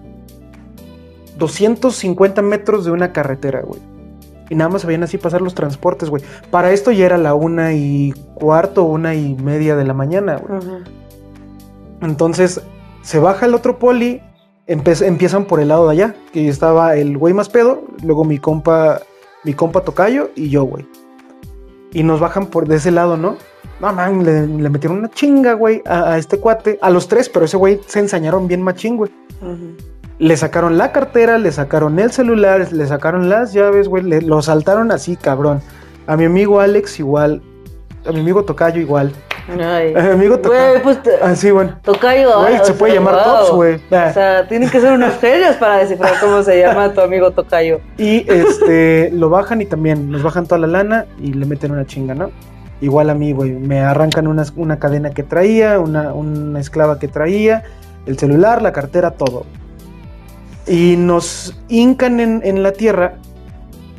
250 metros de una carretera, güey. Y nada más se veían así pasar los transportes, güey. Para esto ya era la una y cuarto, una y media de la mañana, güey. Entonces se baja el otro poli, empiezan por el lado de allá, que estaba el güey más pedo, luego mi compa, mi compa Tocayo y yo, güey. Y nos bajan por de ese lado, ¿no? No, man, le, le metieron una chinga, güey, a, a este cuate, a los tres, pero ese güey se ensañaron bien machín, güey. Ujú. Le sacaron la cartera, le sacaron el celular, le sacaron las llaves, güey. le- Lo saltaron así, cabrón. A mi amigo Alex igual. A mi amigo Tocayo igual. Ay. A mi amigo Tocayo. Güey, pues Así, bueno. tocayo. Güey, ah, se puede sea, llamar wow. Tops, güey. Ah. O sea, tienen que ser unos genios para descifrar cómo se llama tu amigo Tocayo. Y este lo bajan y también nos bajan toda la lana y le meten una chinga, ¿no? Igual a mí, güey. Me arrancan una, una cadena que traía, una, una esclava que traía, el celular, la cartera, todo. Y nos hincan en, en la tierra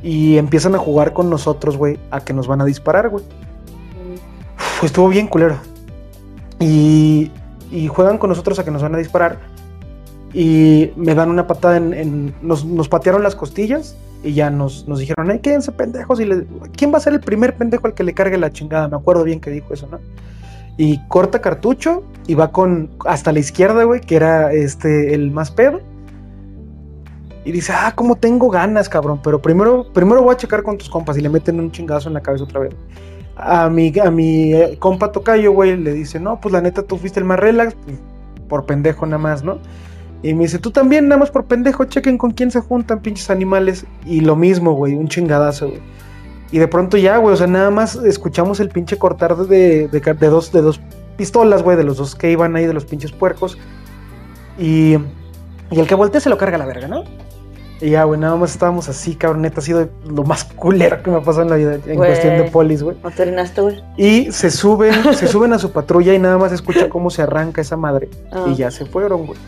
y empiezan a jugar con nosotros, güey, a que nos van a disparar, güey. Estuvo bien culero. Y, y juegan con nosotros a que nos van a disparar. y me dan una patada en... en- nos, nos patearon las costillas y ya nos, nos dijeron, ay, quédense pendejos. Y le, ¿quién va a ser el primer pendejo al que le cargue la chingada? Me acuerdo bien que dijo eso, ¿no? Y corta cartucho y va con hasta la izquierda, güey, que era este el más pedo. Y dice, ah, cómo tengo ganas, cabrón. Pero primero, primero voy a checar con tus compas y le meten un chingazo en la cabeza otra vez. A mi, a mi eh, compa Tocayo, güey, le dice, no, pues la neta tú fuiste el más relax, pues, por pendejo nada más, ¿no? Y me dice, tú también, nada más por pendejo, chequen con quién se juntan, pinches animales. Y lo mismo, güey, un chingadazo, güey. Y de pronto ya, güey, o sea, nada más escuchamos el pinche cortar de, de, de dos, de dos pistolas, güey, de los dos que iban ahí, de los pinches puercos. Y, y el que voltea se lo carga la verga, ¿no? Y ya, güey, nada más estábamos así, cabrón, neta, ha sido lo más culero que me ha pasado en la vida en cuestión de polis, güey. ¿No te orinaste, güey? Y se suben, se suben a su patrulla y nada más escucha cómo se arranca esa madre. Ah. Y ya se fueron, güey.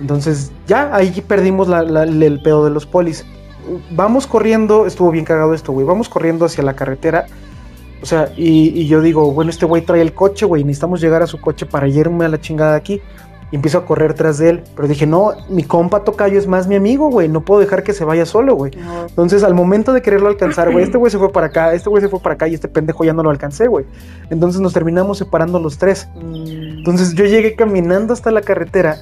Entonces, ya ahí perdimos la- la- el pedo de los polis. Vamos corriendo, estuvo bien cagado esto, güey. Vamos corriendo hacia la carretera. O sea, y, y yo digo, bueno, este güey trae el coche, güey. Necesitamos llegar a su coche para irme a la chingada de aquí. Y empiezo a correr tras de él. Pero dije, no, mi compa Tocayo es más mi amigo, güey. No puedo dejar que se vaya solo, güey. No. Entonces, al momento de quererlo alcanzar, güey, este güey se fue para acá, este güey se fue para acá y este pendejo ya no lo alcancé, güey. Entonces nos terminamos separando los tres. Mm. Entonces yo llegué caminando hasta la carretera,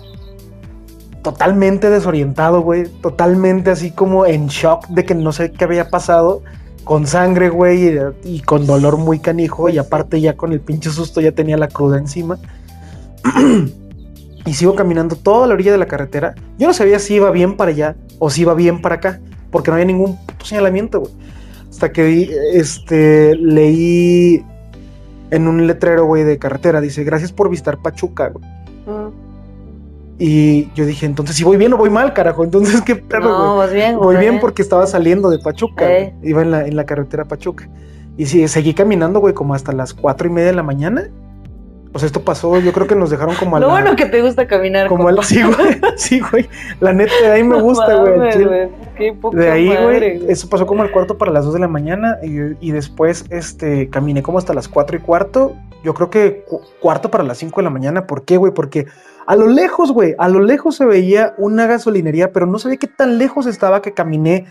totalmente desorientado, güey, totalmente así como en shock de que no sé qué había pasado, con sangre, güey, y, y con dolor muy canijo, y aparte ya con el pinche susto ya tenía la cruda encima. y sigo caminando toda la orilla de la carretera. Yo no sabía si iba bien para allá o si iba bien para acá, porque no había ningún puto señalamiento, güey. Hasta que este, leí en un letrero, güey, de carretera, dice, gracias por visitar Pachuca, güey. Mm. Y yo dije, entonces si voy bien o voy mal, carajo. Entonces, ¿qué pedo, No, güey? vas bien, Voy bien porque estaba saliendo de Pachuca. Eh. güey. Iba en la, en la carretera Pachuca. Y sí, seguí caminando, güey, como hasta las cuatro y media de la mañana. O sea, esto pasó, yo creo que nos dejaron como a Lo la... bueno que te gusta caminar. como al, sí, güey. Sí, güey. La neta, de ahí me gusta, güey. Qué poca De ahí, güey, eso pasó como al cuarto para las 2 de la mañana y, y después este, caminé como hasta las 4 y cuarto. Yo creo que cu- cuarto para las 5 de la mañana. ¿Por qué, güey? Porque a lo lejos, güey, a lo lejos se veía una gasolinería, pero no sabía qué tan lejos estaba que caminé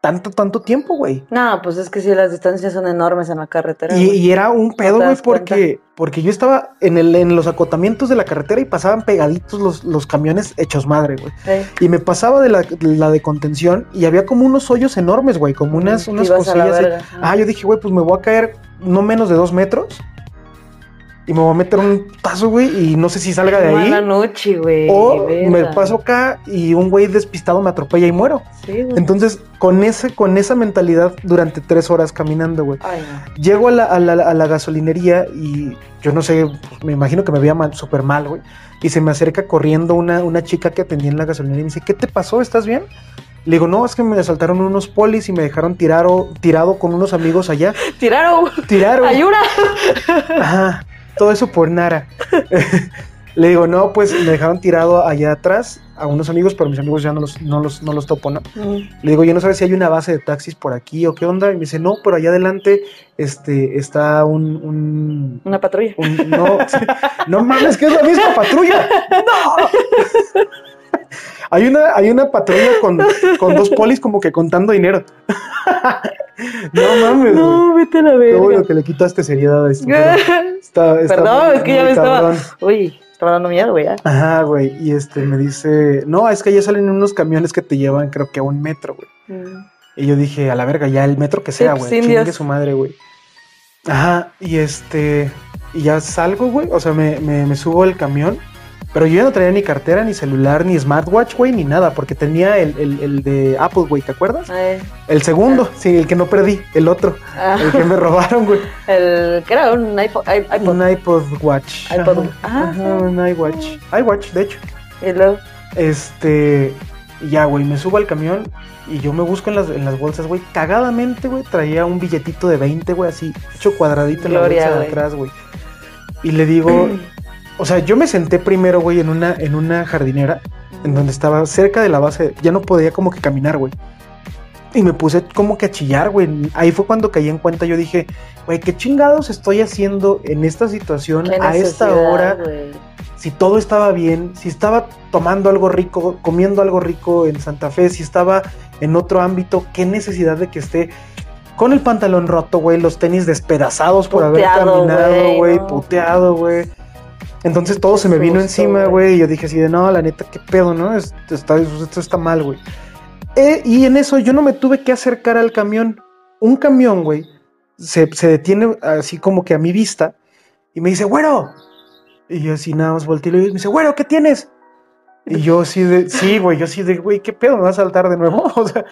tanto, tanto tiempo, güey. No, pues es que sí, las distancias son enormes en la carretera. Y, era un pedo, güey, cuenta. porque, porque yo estaba en, el, en los acotamientos de la carretera y pasaban pegaditos los, los camiones hechos madre, güey. Sí. Y me pasaba de la, la de contención y había como unos hoyos enormes, güey, como unas, unas cosillas. Ah, yo dije, güey, pues me voy a caer no menos de dos metros y me voy a meter un tazo, güey, y no sé si salga de ahí. Mala noche, güey. O me paso acá y un güey despistado me atropella y muero. Sí, güey. Entonces, con, ese, con esa mentalidad durante tres horas caminando, güey. Ay, no. Llego a la, a la- a la gasolinería y yo no sé, pues, me imagino que me veía mal, súper mal, güey. Y se me acerca corriendo una, una chica que atendía en la gasolinería y me dice, ¿qué te pasó? ¿Estás bien? Le digo, no, es que me asaltaron unos polis y me dejaron tirado, tirado con unos amigos allá. Tiraron. Tiraron. Ayuda. Ajá, todo eso por nada. Le digo, no, pues me dejaron tirado allá atrás a unos amigos, pero mis amigos ya no los, no los, no los topo, ¿no? Mm. Le digo, yo no sabes si hay una base de taxis por aquí o qué onda. Y me dice, no, pero allá adelante este, está un, un, Una patrulla. un- no, no mames, que es la misma patrulla. No. Hay una, hay una patrulla con, con dos polis como que contando dinero. No mames. No, vete a la Lo verga. bueno que le quitaste seriedad a esto. pero Está, está Perdón, muy- es que ya me estaba. Uy, estaba dando miedo, güey. ya. Ajá, güey. Y este me dice, no, es que ya salen unos camiones que te llevan, creo que a un metro, güey. Mm. Y yo dije, a la verga, ya el metro que sea, pues, güey. Chingue su madre, güey. Ajá, y este. Y ya salgo, güey. O sea, me, me, me subo al camión. Pero yo ya no traía ni cartera, ni celular, ni smartwatch, güey, ni nada. Porque tenía el, el, el de Apple, güey, ¿te acuerdas? Ay, El segundo, sí, el que no perdí, el otro. ah, El que me robaron, güey. el que era un iPod. Un iPod Watch. iPod, Ajá, ajá. ajá, un iWatch. iWatch, de hecho. Y luego. Este. Ya, güey, me subo al camión y yo me busco en las, en las bolsas, güey. Cagadamente, güey, traía un billetito de 20, güey, así, hecho cuadradito en la bolsa de atrás, güey. Y le digo, o sea, yo me senté primero, güey, en una, en una jardinera, en donde estaba cerca de la base, ya no podía como que caminar, güey. Y me puse como que a chillar, güey. Ahí fue cuando caí en cuenta. Yo dije, güey, ¿qué chingados estoy haciendo en esta situación a esta hora? Si todo estaba bien, si estaba tomando algo rico, comiendo algo rico en Santa Fe, si estaba en otro ámbito, qué necesidad de que esté con el pantalón roto, güey, los tenis despedazados por haber caminado, güey, güey, no. puteado, güey. Entonces todo se me vino encima, güey. y yo dije así de, no, la neta, qué pedo, ¿no? Esto está, esto está mal, güey. Eh, y en eso yo no me tuve que acercar al camión. Un camión, güey, se, se detiene así como que a mi vista y me dice, güero. Y yo así nada más volteo y me dice, güero, ¿qué tienes? Y yo así de, sí, güey, yo así de, güey, ¿qué pedo? ¿Me vas a saltar de nuevo? O sea,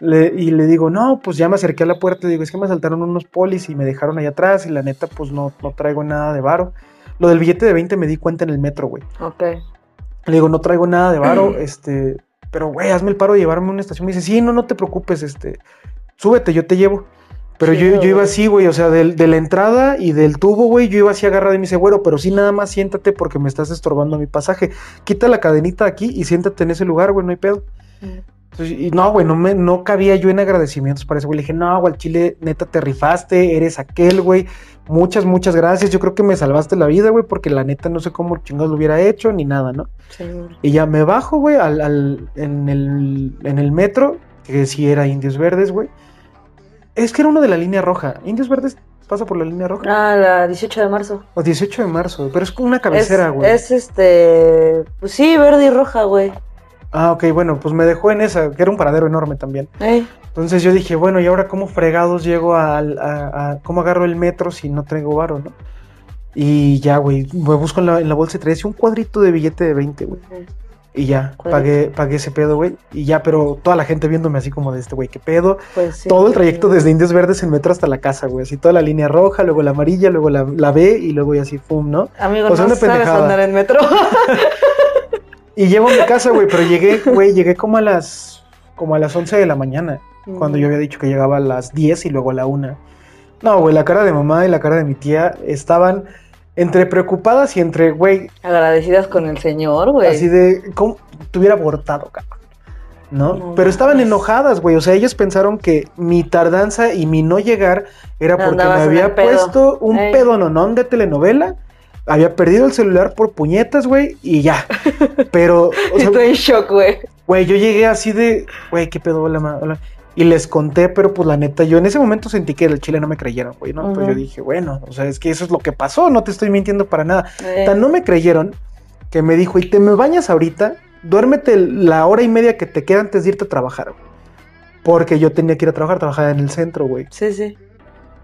le- y le digo, no, pues ya me acerqué a la puerta y digo, es que me saltaron unos polis y me dejaron ahí atrás y la neta, pues no, no traigo nada de varo. Lo del billete de 20 me di cuenta en el metro, güey. Ok. Le digo, no traigo nada de varo, este, pero güey, hazme el paro de llevarme a una estación. Me dice, sí, no, no te preocupes, este, súbete, yo te llevo. Pero yo, yo iba así, güey, o sea, del- de la entrada y del tubo, güey, yo iba así agarrado y me dice, güero, pero sí nada más siéntate porque me estás estorbando mi pasaje. Quita la cadenita aquí y siéntate en ese lugar, güey, no hay pedo. Entonces, y no, güey, no, me, no cabía yo en agradecimientos para ese güey. Le dije, no, güey, al chile, neta, te rifaste, eres aquel, güey. Muchas, muchas gracias. Yo creo que me salvaste la vida, güey, porque la neta no sé cómo chingados lo hubiera hecho ni nada, ¿no? Sí. Y ya me bajo, güey, al, al- en, el, en el metro, que sí era Indios Verdes, güey. Es que era uno de la línea roja. Indios Verdes pasa por la línea roja. Ah, la 18 de marzo. O 18 de marzo, pero es una cabecera, es, güey. es este. Pues sí, verde y roja, güey. Ah, ok, bueno, pues me dejó en esa, que era un paradero enorme también. Ey, Entonces yo dije, bueno, ¿y ahora cómo fregados llego al- a, a- cómo agarro el metro si no traigo varo, no? Y ya, güey, me busco en la, en la bolsa y traía un cuadrito de billete de 20, güey. Y ya, pagué, pagué ese pedo, güey. Y ya, pero toda la gente viéndome así como de este, güey, ¿qué pedo? Pues sí. Todo el trayecto desde Indios Verdes en metro hasta la casa, güey. Así toda la línea roja, luego la amarilla, luego la, la B y luego y así, pum, ¿no? Amigo, O sea, no sabes pendejada. andar en metro. Y llego a mi casa, güey, pero llegué, güey, llegué como a las, como a las 11 de la mañana. Cuando yo había dicho que llegaba a las 10 y luego a la 1. No, güey, la cara de mamá y la cara de mi tía estaban entre preocupadas y entre, güey, Agradecidas con el señor, güey. así de, ¿cómo te hubiera abortado, cabrón? ¿No? No Pero estaban enojadas, güey. O sea, ellas pensaron que mi tardanza y mi no llegar era porque me Andabas había pedo. puesto un Ey. pedononón de telenovela. Había perdido el celular por puñetas, güey, y ya. Pero, o sea, Estoy en shock, güey. Güey, yo llegué así de, güey, qué pedo, hola, ma- hola. Y les conté, pero pues la neta, yo en ese momento sentí que el chile no me creyeron, güey, ¿no? Pues Ujú. yo dije, bueno, o sea, es que eso es lo que pasó, no te estoy mintiendo para nada. Eh, Tan no me creyeron que me dijo, y te me bañas ahorita, duérmete la hora y media que te queda antes de irte a trabajar, güey. Porque yo tenía que ir a trabajar, trabajaba en el centro, güey. Sí, sí.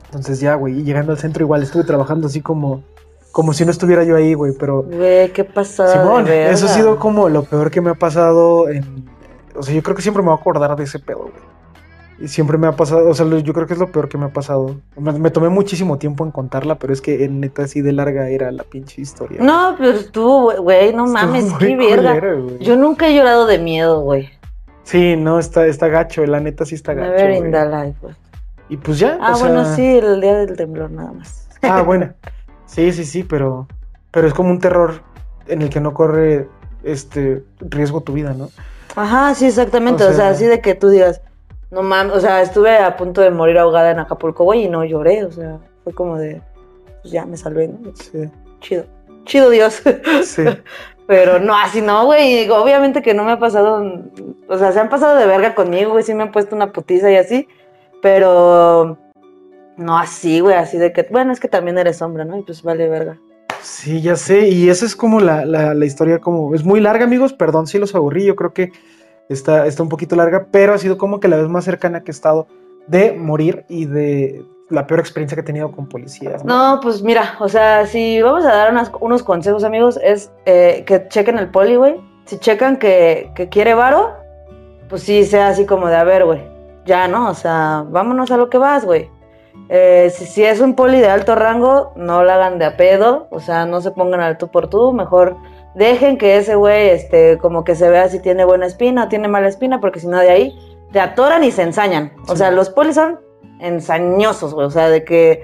Entonces ya, güey, llegando al centro igual estuve trabajando así como, como si no estuviera yo ahí, güey, pero... Güey, qué pasada. Simón, de eso ha sido como lo peor que me ha pasado en... O sea, yo creo que siempre me voy a acordar de ese pedo, güey. Y siempre me ha pasado, o sea, yo creo que es lo peor que me ha pasado. Me, me tomé muchísimo tiempo en contarla, pero es que en neta así de larga era la pinche historia. No, pero estuvo, güey, no Estuvo mames, qué verga. Yo nunca he llorado de miedo, güey. Sí, no, está, está gacho, la neta sí está gacho. Never in güey. güey. Y pues ya. Ah, o sea- bueno, sí, el día del temblor nada más. Ah, bueno. Sí, sí, sí, pero, pero es como un terror en el que no corre este riesgo tu vida, ¿no? Ajá, sí, exactamente. O O sea, sea- así de que tú digas, no mames, o sea, estuve a punto de morir ahogada en Acapulco, güey, y no lloré, o sea, fue como de, pues ya me salvé, ¿no? Sí, Chido, chido Dios. sí. Pero no, así no, güey. Obviamente que no me ha pasado. O sea, se han pasado de verga conmigo, güey. Sí me han puesto una putiza y así. Pero no así, güey. Así de que. Bueno, es que también eres hombre, ¿no? Y pues vale verga. Sí, ya sé, y esa es como la, la, la historia, como es muy larga, amigos, perdón si los aburrí, yo creo que está, está un poquito larga, pero ha sido como que la vez más cercana que he estado de morir y de la peor experiencia que he tenido con policías. ¿no? No, pues mira, o sea, si vamos a dar unas- unos consejos, amigos, es eh, que chequen el poli, güey. Si checan que, que quiere varo, pues sí, sea así como de, a ver, güey, ya, ¿no? O sea, vámonos a lo que vas, güey. Eh, si, si es un poli de alto rango, no la hagan de a pedo, o sea, no se pongan al tú por tú, mejor dejen que ese güey, este, como que se vea si tiene buena espina o tiene mala espina, porque si no de ahí te atoran y se ensañan. O Sí. sea, los polis son ensañosos, güey, o sea, de que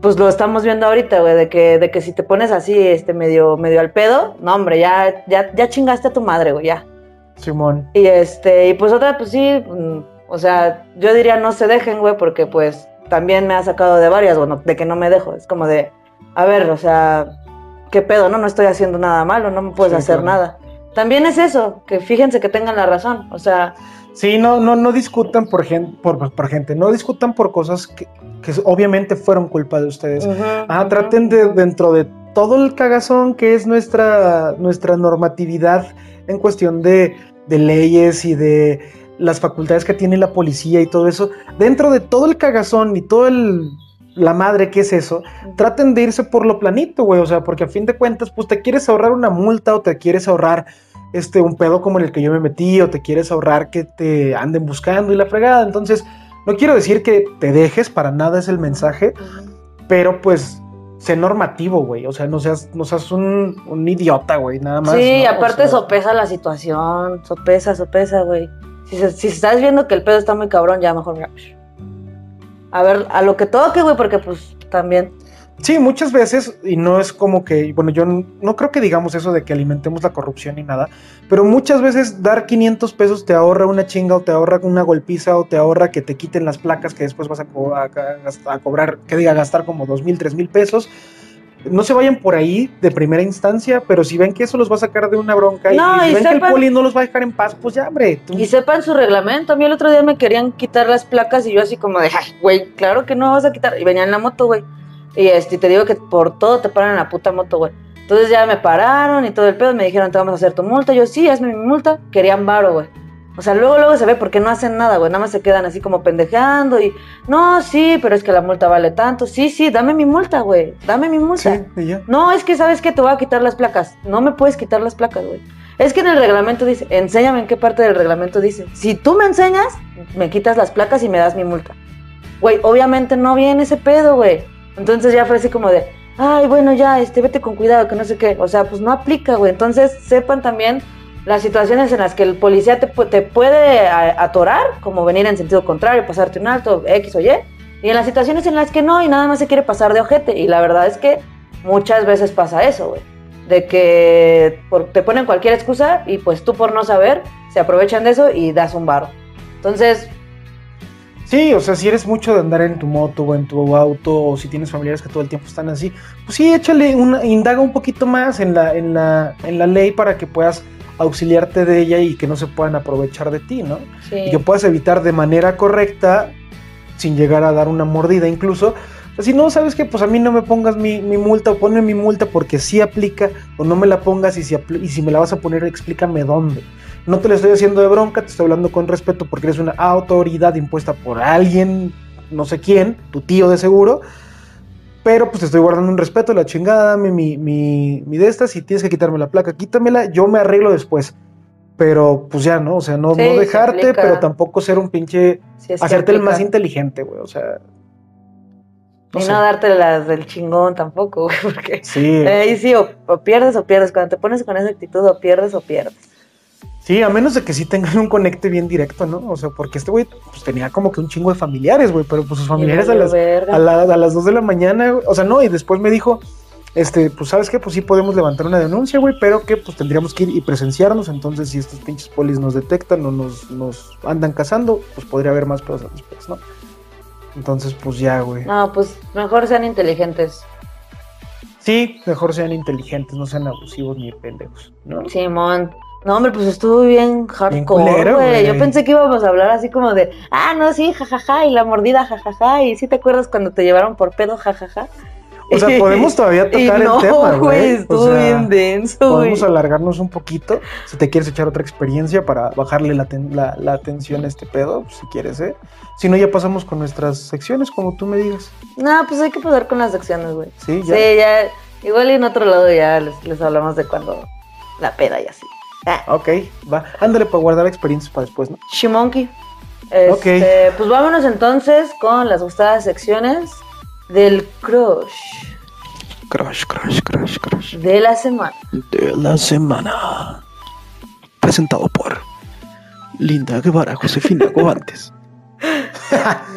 pues lo estamos viendo ahorita, güey, de que, de que si te pones así, este, medio, medio al pedo, no, hombre, ya, ya, ya chingaste a tu madre, güey, ya. Simón. Y este, y pues otra, pues sí, mm, O sea, yo diría no se dejen, güey, porque pues también me ha sacado de varias, bueno, de que no me dejo. Es como de, a ver, o sea, ¿qué pedo? No, no estoy haciendo nada malo, no me puedes Sí, hacer claro. nada. También es eso, que fíjense que tengan la razón. O sea, Sí, no, no, no discutan por gente, por, por gente, no discutan por cosas que, que obviamente fueron culpa de ustedes. ujú, Ah, traten de, dentro de todo el cagazón que es nuestra, nuestra normatividad en cuestión de, de leyes y de las facultades que tiene la policía y todo eso, dentro de todo el cagazón y todo el la madre que es eso, traten de irse por lo planito, güey, o sea, porque a fin de cuentas, pues te quieres ahorrar una multa o te quieres ahorrar este un pedo como en el que yo me metí o te quieres ahorrar que te anden buscando y la fregada, entonces no quiero decir que te dejes, para nada es el mensaje, pero pues sé normativo, güey. O sea, no seas, no seas un, un idiota, güey, nada más. Sí, ¿no? aparte O sea, sopesa la situación, sopesa, sopesa, güey. Si, estás viendo que el pedo está muy cabrón, ya mejor mira. A ver, a lo que toque, güey, porque pues también. Sí, muchas veces, y no es como que, bueno, yo no creo que digamos eso de que alimentemos la corrupción ni nada, pero muchas veces dar 500 pesos te ahorra una chinga o te ahorra una golpiza o te ahorra que te quiten las placas que después vas a, a- a- cobrar, que diga, gastar como dos mil, tres mil pesos. No se vayan por ahí de primera instancia, pero si ven que eso los va a sacar de una bronca y- No, y, ven que el poli no los va a dejar en paz, pues ya, hombre. tú- Y sepan su reglamento. A mí el otro día me querían quitar las placas y yo así como de, ay, güey, claro que no vas a quitar. Y venía en la moto, güey. Y este, te digo que por todo te paran en la puta moto, güey. Entonces ya me pararon y todo el pedo. Me dijeron, te vamos a hacer tu multa. Yo, sí, hazme mi multa. Querían varo, güey. O sea, luego, luego se ve porque no hacen nada, güey. Nada más se quedan así como pendejeando y, no, sí, pero es que la multa vale tanto. Sí, sí, dame mi multa, güey. Dame mi multa. Sí, y ya. No, es que sabes que te voy a quitar las placas. No me puedes quitar las placas, güey. Es que en el reglamento dice, enséñame en qué parte del reglamento dice. Si tú me enseñas, me quitas las placas y me das mi multa. Güey, obviamente no viene ese pedo, güey. Entonces ya fue así como de, ay, bueno, ya, este, vete con cuidado, que no sé qué. O sea, pues no aplica, güey. Entonces sepan también las situaciones en las que el policía te, te puede atorar, como venir en sentido contrario, pasarte un alto, X o Y. Y en las situaciones en las que no, y nada más se quiere pasar de ojete. Y la verdad es que muchas veces pasa eso, güey. De que por- te ponen cualquier excusa y pues tú por no saber se aprovechan de eso y das un varo. Entonces, Sí, o sea, si eres mucho de andar en tu moto o en tu auto, o si tienes familiares que todo el tiempo están así, pues sí, échale una, indaga un poquito más en la, en la, en la ley para que puedas auxiliarte de ella y que no se puedan aprovechar de ti, ¿no? sí. Y que puedas evitar de manera correcta, sin llegar a dar una mordida incluso. O sea, si no, sabes que pues a mí no me pongas mi, mi multa o ponme mi multa porque sí aplica o no me la pongas y si, y si me la vas a poner explícame dónde. No te lo estoy haciendo de bronca, te estoy hablando con respeto porque eres una autoridad impuesta por alguien, no sé quién, tu tío de seguro. Pero pues te estoy guardando un respeto, la chingada, dame mi, mi, mi de estas, si tienes que quitarme la placa, quítamela, yo me arreglo después. Pero pues ya, ¿no? O sea, no, Sí, no dejarte, pero tampoco ser un pinche Sí, hacerte el más inteligente, güey. O sea. no y sé. no darte las del chingón tampoco, güey, porque Sí, ahí sí, o, o pierdes o pierdes. Cuando te pones con esa actitud, o pierdes o pierdes. Sí, a menos de que sí tengan un conecte bien directo, ¿no? O sea, porque este güey pues, tenía como que un chingo de familiares, güey, pero pues sus familiares a las, a, la- a las 2 de la mañana, güey, o sea, no, y después me dijo, este, pues sabes qué, pues sí podemos levantar una denuncia, güey, pero que pues tendríamos que ir y presenciarnos, entonces si estos pinches polis nos detectan o nos, nos andan cazando, pues podría haber más pedos después, ¿no? Entonces, pues ya, güey. No, pues mejor sean inteligentes. Sí, mejor sean inteligentes, no sean abusivos ni pendejos, ¿no? Simón. No, hombre, pues estuvo bien hardcore, güey. Yo pensé que íbamos a hablar así como de, ah, no, sí, jajaja, y la mordida, jajaja, y sí te acuerdas cuando te llevaron por pedo, jajaja. O sea, podemos todavía tocar no, el tema, güey. O estuvo sea, bien denso. Podemos alargarnos un poquito. Si te quieres echar otra experiencia para bajarle la, ten- la, la atención a este pedo, pues, si quieres, ¿eh? Si no, ya pasamos con nuestras secciones, como tú me digas. No, pues hay que pasar con las secciones, güey. Sí, ya. Sí, ya, igual y en otro lado ya les, les hablamos de cuando la peda y así. Ah, Ok, va. Ándale para guardar experiencias para después, ¿no? Shimonkey. Este, Pues vámonos entonces con las gustadas secciones del crush Crush, crush, crush, crush. de la semana. De la semana. Presentado por Linda Guevara, Josefina Gobantes.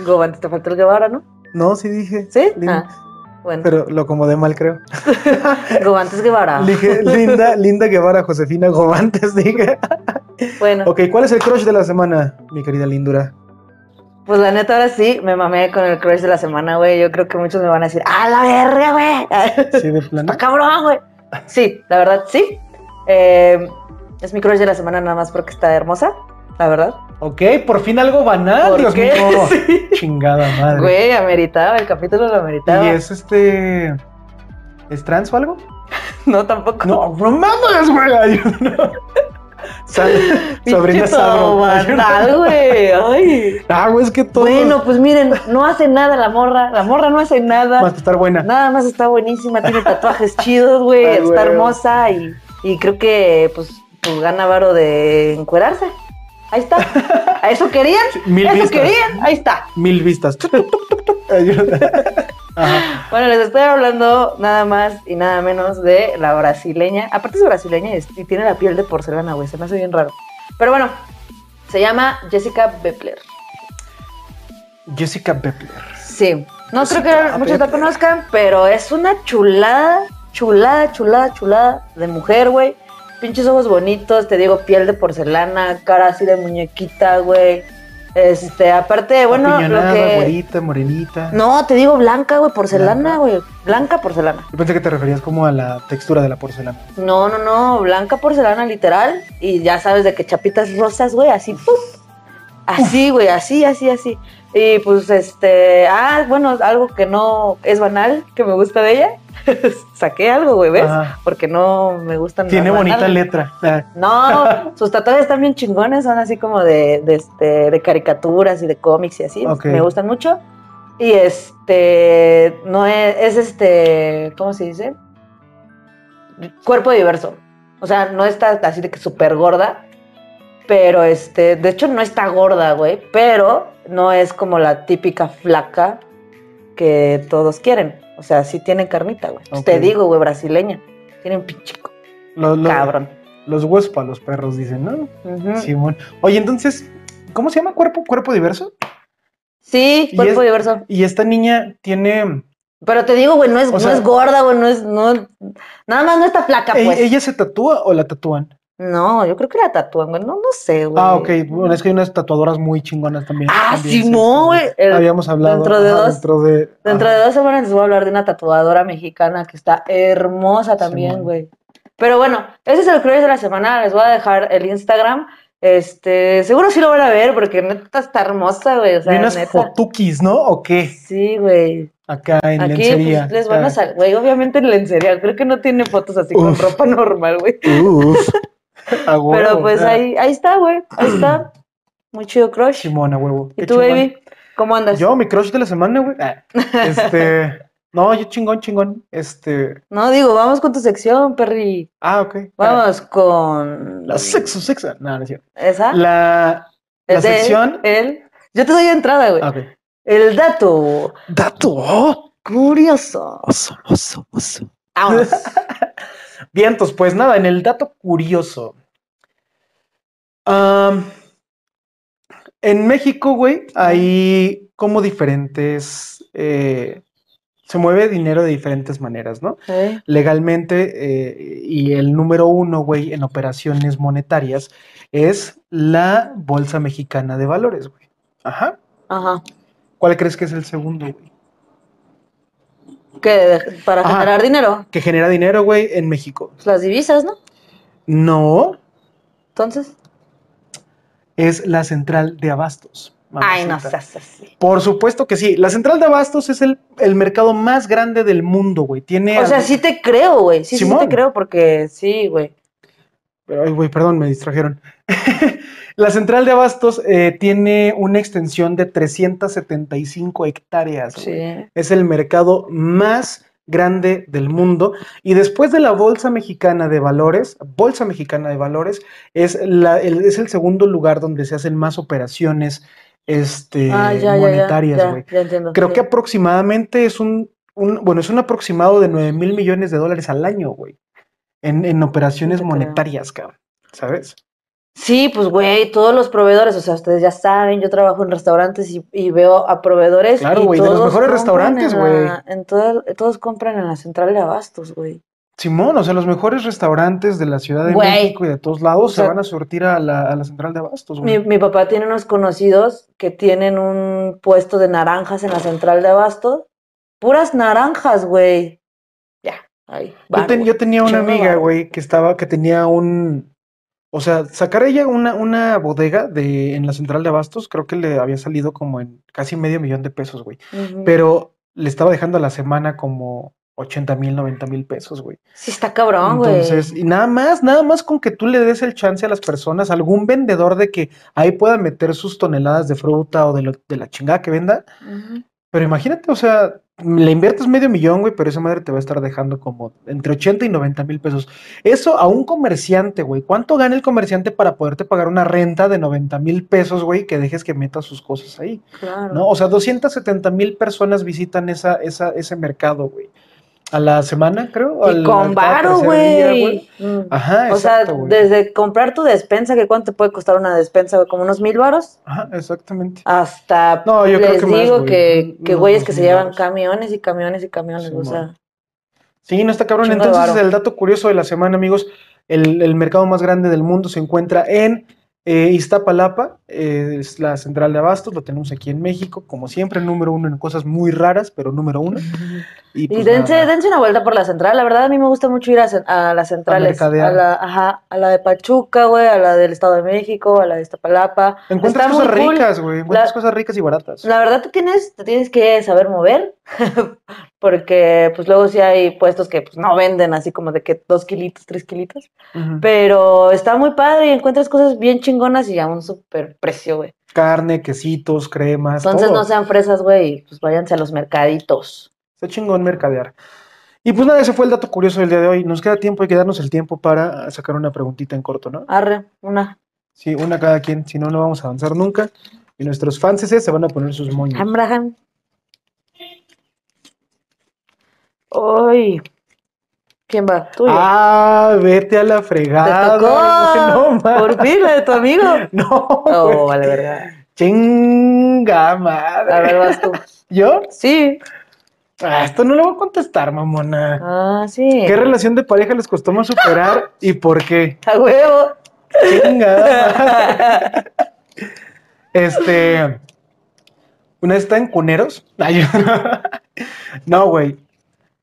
Gobante, te faltó el Guevara, ¿no? No, sí dije. ¿Sí? Linda. Ah, bueno. Pero lo acomodé mal, creo. Gobantes Guevara. Dije Linda, Linda Guevara, Josefina Gobantes, dije. Bueno, Ok, ¿cuál es el crush de la semana, mi querida Lindura? Pues la neta, ahora sí, me mamé con el crush de la semana, güey. Yo creo que muchos me van a decir, ¡ah, la verga, güey! Sí, de plano. ¡Ah, cabrón, güey! Sí, la verdad, sí. Eh, es mi crush de la semana nada más porque está hermosa, la verdad. Ok, por fin algo banal, ¿Por Dios qué? mío. Sí. Chingada madre. Güey, ameritaba, el capítulo lo ameritaba. ¿Y es este. ¿Es trans o algo? No, tampoco. No, no mames, güey. No. Sobrina Sabro. banal, güey. Ay. Ah, güey, es que todo. Bueno, pues miren, no hace nada la morra. La morra no hace nada. Más estar buena. Nada más está buenísima, tiene tatuajes chidos, güey, Ay, está güey. hermosa y, y creo que pues, pues gana varo de encuerarse. Ahí está. ¿A eso querían? mil ¿Eso vistas. querían? Ahí está. Mil vistas. Ajá. Bueno, les estoy hablando nada más y nada menos de la brasileña. Aparte es brasileña y, tiene la piel de porcelana, güey, se me hace bien raro. Pero bueno, se llama Jessica Bepler. Jessica Bepler. Sí, no Jessica creo que muchos la conozcan, pero es una chulada, chulada, chulada, chulada de mujer, güey. Pinches ojos bonitos, te digo, piel de porcelana, cara así de muñequita, güey. Este, aparte, bueno, lo que... güerita, morenita. No, te digo blanca, güey, porcelana, Blanca. güey. Blanca porcelana. Yo pensé que te referías como a la textura de la porcelana. No, no, no, blanca porcelana literal. Y ya sabes de que chapitas rosas, güey, así, ¡pum! Así, güey, así, así, así. Y pues, este, ah, bueno, algo que no es banal, que me gusta de ella. Saqué algo, güey, ¿ves? Ajá. Porque no me gustan. Tiene bonita banales. letra. Ah, No, sus tatuajes están bien chingones, son así como de, de, este, de caricaturas y de cómics y así. Me gustan mucho. Y este, no es, es este, ¿cómo se dice? Cuerpo diverso. O sea, no está así de que súper gorda, pero este, de hecho no está gorda, güey, pero no es como la típica flaca que todos quieren. O sea, sí tiene carnita, güey. Pues. Te digo, güey, brasileña. Tiene un pinchico, los, los- cabrón. los huesos para los perros, dicen, ¿no? Simón. Oye, entonces, ¿cómo se llama cuerpo? ¿Cuerpo diverso? Sí, Y cuerpo es- diverso. Y esta niña tiene. Pero te digo, güey, no es, O no es gorda, güey, no es, no, nada más no está flaca, ¿E- pues. ¿Ella se tatúa o la tatúan? No, yo creo que la tatúan, güey, no, no sé, güey. Ah, ok. Bueno, es que hay unas tatuadoras muy chingonas también. Ah, También, sí, no, güey. El- Habíamos hablado. dentro de ajá, dos- Dentro de. Dentro de dos semanas les voy a hablar de una tatuadora mexicana que está hermosa también, güey. Pero bueno, ese es el crush de la semana. Les voy a dejar el Instagram. Este, seguro sí lo van a ver porque neta está hermosa, güey. O Y sea, unas neta. fotukis, ¿no? ¿O qué? Sí, güey. Acá en Aquí lencería. pues, les van a Ah. salir, güey, obviamente en lencería. Creo que no tiene fotos así con ropa normal, güey. Uf. A huevo. Pero pues Ah, ahí, ahí está, güey. Ahí está. Muy chido crush. Simón, a huevo. ¿Y Qué tú, chingón. baby? ¿Cómo andas? Yo, mi crush de la semana, güey. Ah, Este. no, yo chingón, chingón. Este. No, digo, vamos con tu sección, Perry. Ah, ok. Vamos con. La sexo, sexo. No, no es cierto. ¿Esa? La, la sección. El. Yo te doy entrada, güey. Ah, ok. El dato Dato. curioso. Oso, oso, oso. Vámonos. Vientos, pues nada, en el dato curioso. En México, güey, hay como diferentes. eh, se mueve dinero de diferentes maneras, ¿no? ¿Eh? Legalmente, eh, y el número uno, güey, en operaciones monetarias es la Bolsa Mexicana de Valores, güey. Ajá. Ajá. ¿Cuál crees que es el segundo, güey? ¿Qué? Para Ajá. generar dinero. Que genera dinero, güey, en México. Las divisas, ¿no? No, Entonces. es la central de abastos. Ay, no seas así. Por supuesto que sí. La central de abastos es el, el mercado más grande del mundo, güey. Tiene. O sea, sí te creo, güey. Sí, sí Simón. te creo porque sí, güey. Ay, güey, perdón, me distrajeron. la central de abastos eh, tiene una extensión de 375 hectáreas. Sí. Es el mercado más grande del mundo. Y después de la Bolsa Mexicana de Valores, Bolsa Mexicana de Valores, es, la, el, es el segundo lugar donde se hacen más operaciones este, Ah, ya, monetarias, güey. ya entiendo. Creo sí. que aproximadamente es un, un- bueno, es un aproximado de 9 mil millones de dólares al año, güey. En, en operaciones monetarias, cabrón. ¿Sabes? Sí, pues, güey, todos los proveedores, o sea, ustedes ya saben, yo trabajo en restaurantes y, y veo a proveedores. Claro, güey, de los mejores restaurantes, güey. En todo- todos compran en la central de abastos, güey. Simón, o sea, los mejores restaurantes de la Ciudad de. México y de todos lados O sea, se van a surtir a la, a la central de abastos, Mi, güey. mi papá tiene unos conocidos que tienen un puesto de naranjas en la central de Abasto. Puras naranjas, güey. Yo, ten- tenía una amiga, güey, que estaba, que tenía un, o sea, sacar ella una, una bodega de, en la central de abastos, creo que le había salido como en casi medio millón de pesos, güey. Pero le estaba dejando a la semana como 80 mil, 90 mil pesos, güey. Sí, está cabrón, güey. Entonces, y nada más, nada más con que tú le des el chance a las personas, algún vendedor de que ahí pueda meter sus toneladas de fruta o de, lo- de la chingada que venda. Pero imagínate, o sea, le inviertes medio millón, güey, pero esa madre te va a estar dejando como entre 80 y 90 mil pesos. Eso a un comerciante, güey. ¿Cuánto gana el comerciante para poderte pagar una renta de 90 mil pesos, güey, que dejes que meta sus cosas ahí? Claro. ¿No? O sea, 270 mil personas visitan esa, esa, ese mercado, güey. A la semana, creo. Y al- con varo, güey. Mm. Ajá, O sea, desde comprar tu despensa, que cuánto te puede costar una despensa, como unos mil varos, Ajá, exactamente. hasta No, yo creo les que más, digo que, que güeyes que se llevan camiones y camiones y camiones, Sí, o sea. Sí, no está cabrón. Entonces, el dato curioso de la semana, amigos, el, el mercado más grande del mundo se encuentra en eh, Iztapalapa, eh, es la central de abastos, lo tenemos aquí en México, como siempre, número uno en cosas muy raras, pero número uno. Y, Y pues, dense, nada. dense una vuelta por la central. La verdad, a mí me gusta mucho ir a, a las centrales. A la, ajá, a la de Pachuca, güey, a la del Estado de México, a la de Iztapalapa. Encuentras Está cosas cool. ricas, güey, encuentras La- cosas ricas y baratas. La verdad, te tienes, te tienes que saber mover, porque pues luego sí hay puestos que pues, no venden así como de que dos kilitos, tres kilitos. Pero está muy padre y encuentras cosas bien chingonas y a un súper precio, güey. Carne, quesitos, cremas, Entonces todo. no sean fresas, güey, y, pues váyanse a los mercaditos. Está chingón mercadear. Y pues nada, ese fue el dato curioso del día de hoy. Nos queda tiempo, hay que darnos el tiempo para sacar una preguntita en corto, ¿no? Arre, una. Sí, una cada quien, si no, no vamos a avanzar nunca. Y nuestros fans se van a poner sus moños. Abraham. Uy. ¿Quién va? Tuyo. Ah, vete a la Te fregada. tocó. güey, No, Por fin, la de tu amigo. No, Oh, güey. vale, verdad. Chinga madre. A ver, vas tú. ¿Yo? Sí. Ah, esto no lo voy a contestar, mamona. Ah, sí. ¿Qué relación de pareja les costó más superar y por qué? A huevo. Chinga. Este. Una vez está en Cuneros. Ay, no, güey.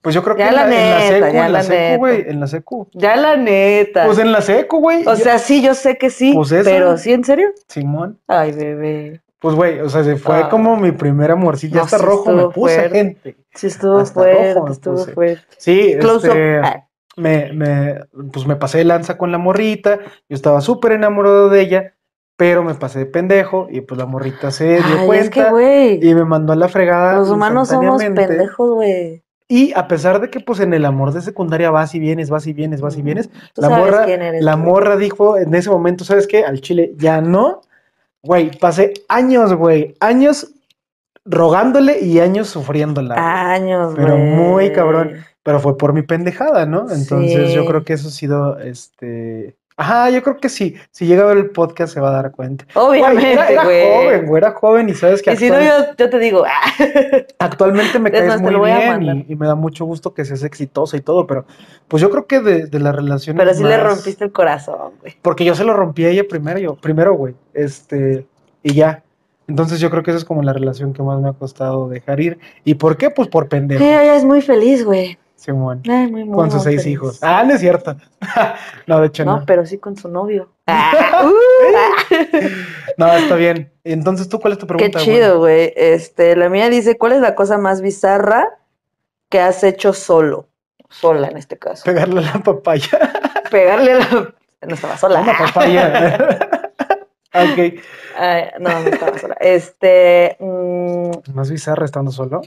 Pues yo creo que Ya en la la, en la neta, secu, ya en la la secu, neta. güey. En la secu. Ya la neta. Pues en la secu, güey. o sea, sí, yo sé que sí. Pues eso. Pero sí, ¿en serio? Simón. Ay, bebé. Pues, güey, o sea, se fue Ah. como mi primer amorcillo. Ya No, está sí rojo, me puse, fuerte. gente. Sí, estuvo Hasta fuerte, estuvo fuerte. Sí, Close este, up. Ah, me, me, pues me pasé de lanza con la morrita. Yo estaba súper enamorado de ella, pero me pasé de pendejo y pues la morrita se dio Ay, es cuenta que, güey. y me mandó a la fregada. Los humanos somos pendejos, güey. Y a pesar de que pues en el amor de secundaria vas y vienes, vas y vienes, vas y vienes, la morra, la morra dijo en ese momento, ¿sabes qué? Al chile ya no. Güey, pasé años, güey, años rogándole y años sufriéndola. Años, güey. Pero muy cabrón. Pero fue por mi pendejada, ¿no? Entonces yo creo que eso ha sido, este... Ajá, yo creo que sí. Si llega a ver el podcast se va a dar cuenta. Güey, Obviamente, era, era güey. joven, güey, era joven y sabes que Y si no, yo, yo te digo, actualmente me Es caes muy bien y, y me da mucho gusto que seas exitosa y todo, pero pues yo creo que de, de las relaciones pero sí le rompiste el corazón, güey. Porque yo se lo rompí a ella primero, yo, primero, güey, este, y ya. Entonces yo creo que esa es como la relación que más me ha costado dejar ir. ¿Y por qué? Pues por pendejo, Ella ya es muy feliz, güey. Simón. Ay, muy, muy, Con sus seis feliz. hijos. Ah, no es cierto. no, de hecho No, no. pero sí con su novio. Ah, uh, No, está bien. Entonces, ¿tú cuál es tu Qué pregunta? güey? chido, güey. Este, la mía dice, ¿cuál es la cosa más bizarra que has hecho solo? Sola en este caso. Pegarle a la papaya. Pegarle a la. No estaba sola. Una papaya. ok. Ay, no, no estaba sola. Este, mm, Más bizarra estando solo.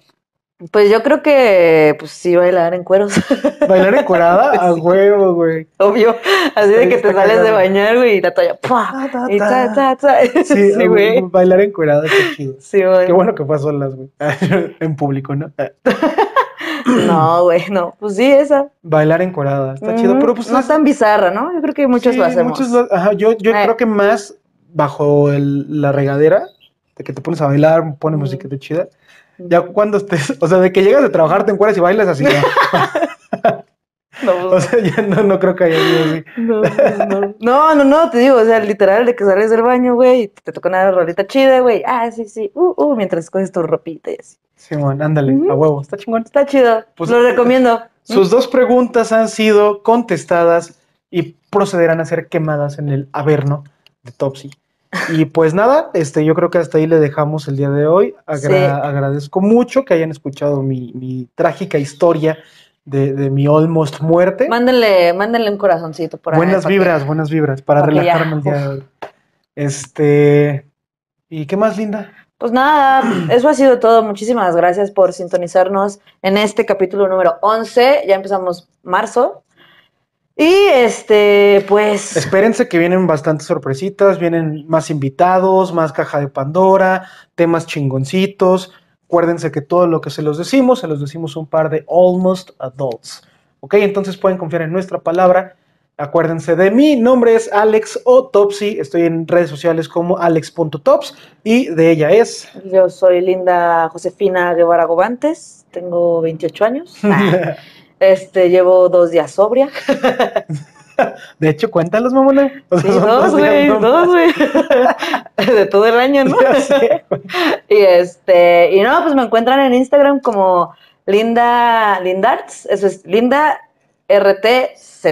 Pues yo creo que, pues sí, bailar en cueros. Bailar encuerada a Sí. huevo, güey. Obvio. Así de Está- que te está sales de bañar, güey, y la toalla. ¡pua! Ta, ta, Y ta, ta, ta. Sí, Sí, güey. bailar encuerada, qué chido. Sí, güey. Qué bueno que fue a solas, güey. en público, ¿no? No, güey, no. Pues sí, esa. Bailar encuerada, está chido, pero pues no es- tan bizarra, ¿no? Yo creo que muchos sí, lo hacemos. muchos lo- ajá, yo yo Eh. creo que más bajo el- la regadera, de que te pones a bailar, pones Ujú. música de chida. Ya cuando estés, o sea, de que llegas de trabajar, te encuentras y bailas así. ¿no? No, O sea, ya no, no creo que haya sido así. no, no. no, no, no, te digo, o sea, literal, de que sales del baño, güey, te toca una rolita chida, güey. Ah, sí, sí, uh, uh, mientras coges tu ropita y así. Simón, ándale, a huevo. Está chingón. Está chido, Pues, lo recomiendo. Sus dos preguntas han sido contestadas y procederán a ser quemadas en el Averno de Topsy. Y pues nada, este, yo creo que hasta ahí le dejamos el día de hoy. Agra- Sí. Agradezco mucho que hayan escuchado mi, mi trágica historia de, de mi almost muerte. Mándenle, mándenle un corazoncito por ahí. buenas vibras, buenas vibras, para ya, relajarme el día de hoy. Este, ¿y qué más, Linda? Pues nada, eso ha sido todo. Muchísimas gracias por sintonizarnos en este capítulo número 11. Ya empezamos marzo. Y este, pues, Espérense que vienen bastantes sorpresitas, vienen más invitados, más caja de Pandora, temas chingoncitos. Acuérdense que todo lo que se los decimos, se los decimos un par de almost adults. ¿Ok? Entonces pueden confiar en nuestra palabra. Acuérdense de mí, nombre es Alex o Topsy. Estoy en redes sociales como alex.tops y de ella es. yo soy Linda Josefina Guevara Gobantes. Tengo 28 años. Este, llevo dos días sobria. De hecho, cuéntalos, mamona. O sea, Sí, dos, güey, dos, güey. De todo el año, ¿no? Sé. Y este, y no, pues me encuentran en Instagram como Linda Lindarts, eso es Linda RTZ.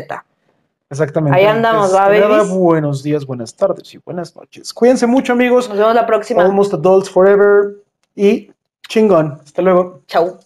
Exactamente. Ahí andamos, va, babies. buenos días, buenas tardes y buenas noches. Cuídense mucho, amigos. Nos vemos la próxima. Almost Adults Forever y chingón. Hasta luego. Chau.